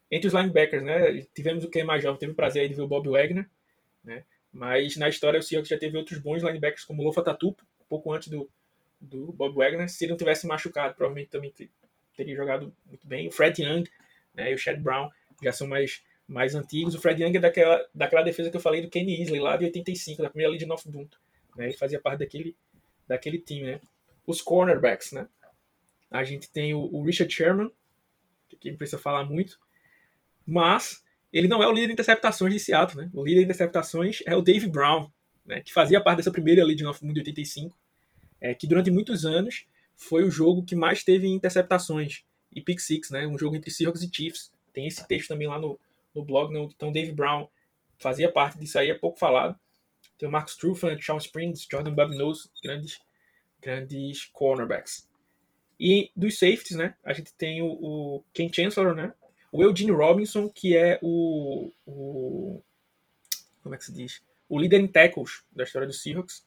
Entre os linebackers, né? Tivemos o Ken mais jovem, teve o prazer de ver o Bob Wagner, né? Mas na história o Seahawks já teve outros bons linebackers como o Lofa Tatupo, um pouco antes do, do Bob Wagner. Se ele não tivesse machucado, provavelmente também teria jogado muito bem. O Fred Young, né, e o Chad Brown já são mais, mais antigos. O Fred Young é daquela, daquela defesa que eu falei do Kenny Isley, lá de 85, da primeira Legion of Boom. Né, ele fazia parte daquele, daquele time. Né. Os cornerbacks, né? A gente tem o, o Richard Sherman, que não precisa falar muito, mas ele não é o líder de interceptações de Seattle. Né. O líder de interceptações é o Dave Brown, né, que fazia parte dessa primeira Legion of Boom de 85, é, que durante muitos anos foi o jogo que mais teve interceptações e pick six, né? Um jogo entre Seahawks e Chiefs. Tem esse texto também lá no, no blog. Né? Então, Dave Brown fazia parte disso aí, é pouco falado. Tem o Marcus Trufant, Sean Springs, Jordan Babineaux, grandes, grandes cornerbacks. E dos safeties, né? A gente tem o, o Ken Chancellor, né? O Eugene Robinson, que é o, o. Como é que se diz? O líder em tackles da história do Seahawks.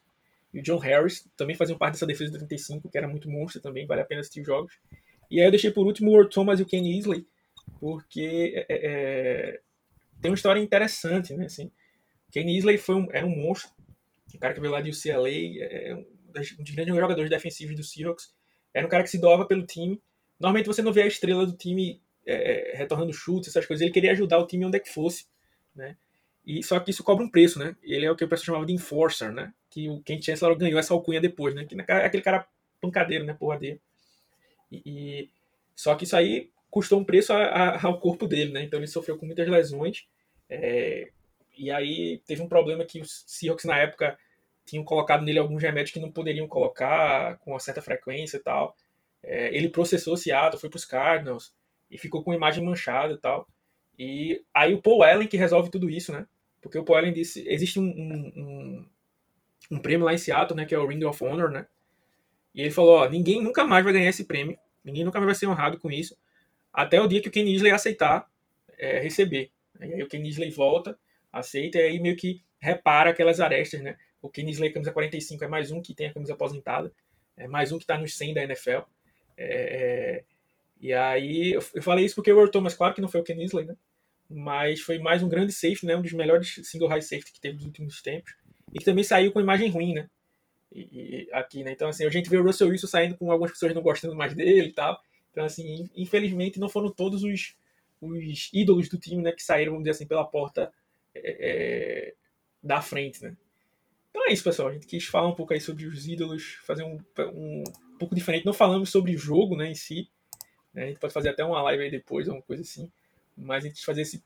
E o John Harris também faziam parte dessa defesa de 35, que era muito monstro também, vale a pena assistir os jogos. E aí eu deixei por último o Earl Thomas e o Kenny Isley, porque é, é, é, tem uma história interessante, né? Assim, Kenny Isley foi um, era um monstro, um cara que veio lá de UCLA, é, é um dos grandes jogadores defensivos do Seahawks. Era um cara que se doava pelo time. Normalmente você não vê a estrela do time é, retornando chutes, essas coisas. Ele queria ajudar o time onde é que fosse, né? E só que isso cobra um preço, né? Ele é o que o pessoal chamava de enforcer, né? Que o Ken Chancellor ganhou essa alcunha depois, né? Que é aquele cara pancadeiro, né? Porradeiro. E, só que isso aí custou um preço a, a, ao corpo dele, né? Então ele sofreu com muitas lesões. É, e aí teve um problema que os Seahawks na época tinham colocado nele alguns remédios que não poderiam colocar com uma certa frequência e tal. É, ele processou Seattle, foi para os Cardinals e ficou com imagem manchada e tal. E aí o Paul Allen que resolve tudo isso, né? Porque o Paul Allen disse, existe um, um, um, um prêmio lá em Seattle, né? Que é o Ring of Honor, né? E ele falou: ó, ninguém nunca mais vai ganhar esse prêmio, ninguém nunca mais vai ser honrado com isso, até o dia que o Ken Isley aceitar é, receber. E aí o Ken Isley volta, aceita, e aí meio que repara aquelas arestas, né? O Ken Isley, camisa 45, é mais um que tem a camisa aposentada, é mais um que está nos 100 da NFL. É, é, e aí eu, eu, falei isso porque o Earl Thomas, claro que não foi o Ken Isley, né? mas foi mais um grande safety, né? Um dos melhores single high safety que teve nos últimos tempos. E que também saiu com imagem ruim, né? E, e, aqui, né? Então, assim, a gente vê o Russell Wilson saindo com algumas pessoas não gostando mais dele e tal. Então, assim, infelizmente não foram todos os, os ídolos do time, né? Que saíram, vamos dizer assim, pela porta é, é, da frente, né? Então é isso, pessoal. A gente quis falar um pouco aí sobre os ídolos, fazer um, um, pouco diferente. Não falamos sobre o jogo, né, em si. Né? A gente pode fazer até uma live aí depois, alguma coisa assim. Mas a gente quis fazer esse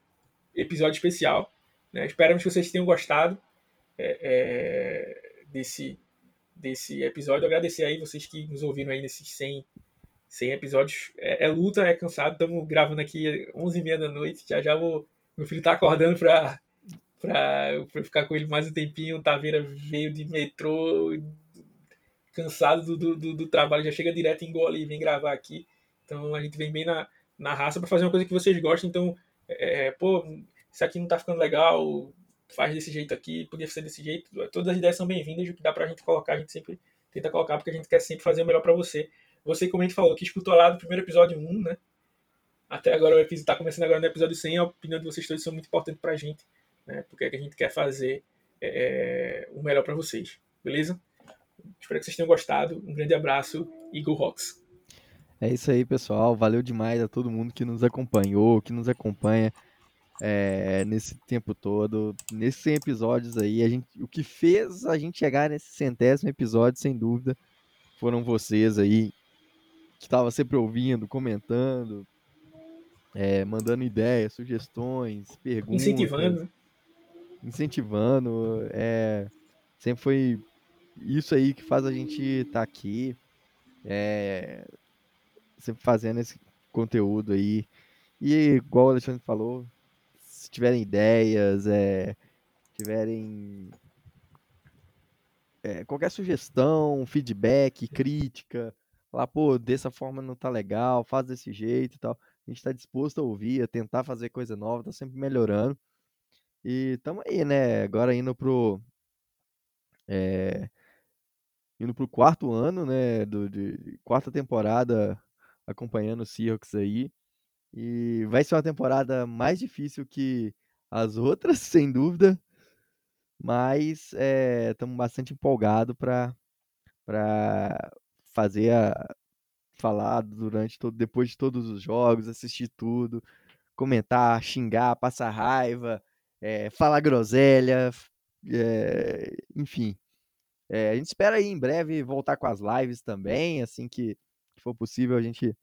episódio especial. Né? Esperamos que vocês tenham gostado é, é, desse, desse episódio. Agradecer aí vocês que nos ouviram aí nesses 100, 100 episódios. É, é luta, é cansado. Estamos gravando aqui 11h30 da noite. Já já vou. Meu filho tá acordando para pra, pra ficar com ele mais um tempinho. O Taveira veio de metrô, cansado do, do, do trabalho, já chega direto em Gole e vem gravar aqui. Então a gente vem bem na, na raça para fazer uma coisa que vocês gostam. Então, é, é, pô, isso aqui não tá ficando legal, faz desse jeito aqui, podia ser desse jeito. Todas as ideias são bem-vindas, o que dá pra gente colocar, a gente sempre tenta colocar, porque a gente quer sempre fazer o melhor para você. Você, como a gente falou, que escutou lá do primeiro episódio 1, né? Até agora o episódio tá começando agora no episódio 100, a opinião de vocês todos são muito importante pra gente né? Porque a gente quer fazer é, o melhor para vocês, beleza? Espero que vocês tenham gostado. Um grande abraço e Go Rocks! É isso aí, pessoal. Valeu demais a todo mundo que nos acompanhou, que nos acompanha é, nesse tempo todo, nesses 100 episódios aí. A gente, o que fez a gente chegar nesse centésimo episódio, sem dúvida, foram vocês aí que estavam sempre ouvindo, comentando, é, mandando ideias, sugestões, perguntas. Incentivando. Incentivando. É, sempre foi isso aí que faz a gente estar tá aqui. É, sempre fazendo esse conteúdo aí. E igual o Alexandre falou, se tiverem ideias, é, tiverem é, qualquer sugestão, feedback, crítica, falar, pô, dessa forma não tá legal, faz desse jeito e tal. A gente está disposto a ouvir, a tentar fazer coisa nova, tá sempre melhorando. E estamos aí, né? Agora indo pro. É, indo pro quarto ano, né? Do, de, quarta temporada acompanhando o Seahawks aí. E vai ser uma temporada mais difícil que as <laughs> outras, sem dúvida. Mas estamos é, bastante empolgados para fazer a. falar durante todo, depois de todos os jogos, assistir tudo, comentar, xingar, passar raiva é, falar groselha, é, enfim. É, a gente espera aí em breve voltar com as lives também, assim que, que for possível a gente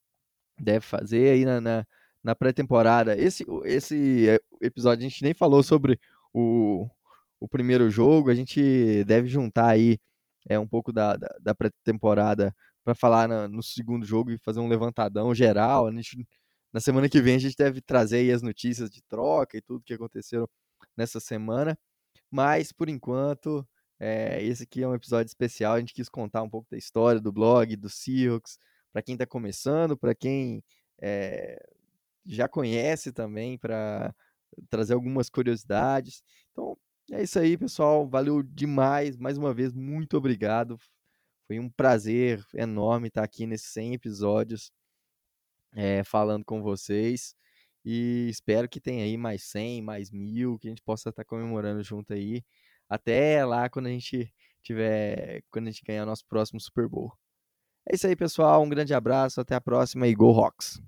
deve fazer aí na, na, na pré-temporada. Esse, esse episódio a gente nem falou sobre o, o primeiro jogo, a gente deve juntar aí é, um pouco da, da, da pré-temporada para falar na, no segundo jogo e fazer um levantadão geral. A gente, na semana que vem a gente deve trazer aí as notícias de troca e tudo que aconteceu nessa semana. Mas, por enquanto, é, esse aqui é um episódio especial. A gente quis contar um pouco da história do blog, do Seahawks, para quem está começando, para quem é, já conhece também, para trazer algumas curiosidades. Então, é isso aí, pessoal. Valeu demais. Mais uma vez, muito obrigado. Foi um prazer enorme estar aqui nesses 100 episódios é, falando com vocês. E espero que tenha aí mais 100, mais mil, que a gente possa estar comemorando junto aí. Até lá quando a gente tiver, quando a gente ganhar nosso próximo Super Bowl. É isso aí, pessoal. Um grande abraço, até a próxima e Go Rocks!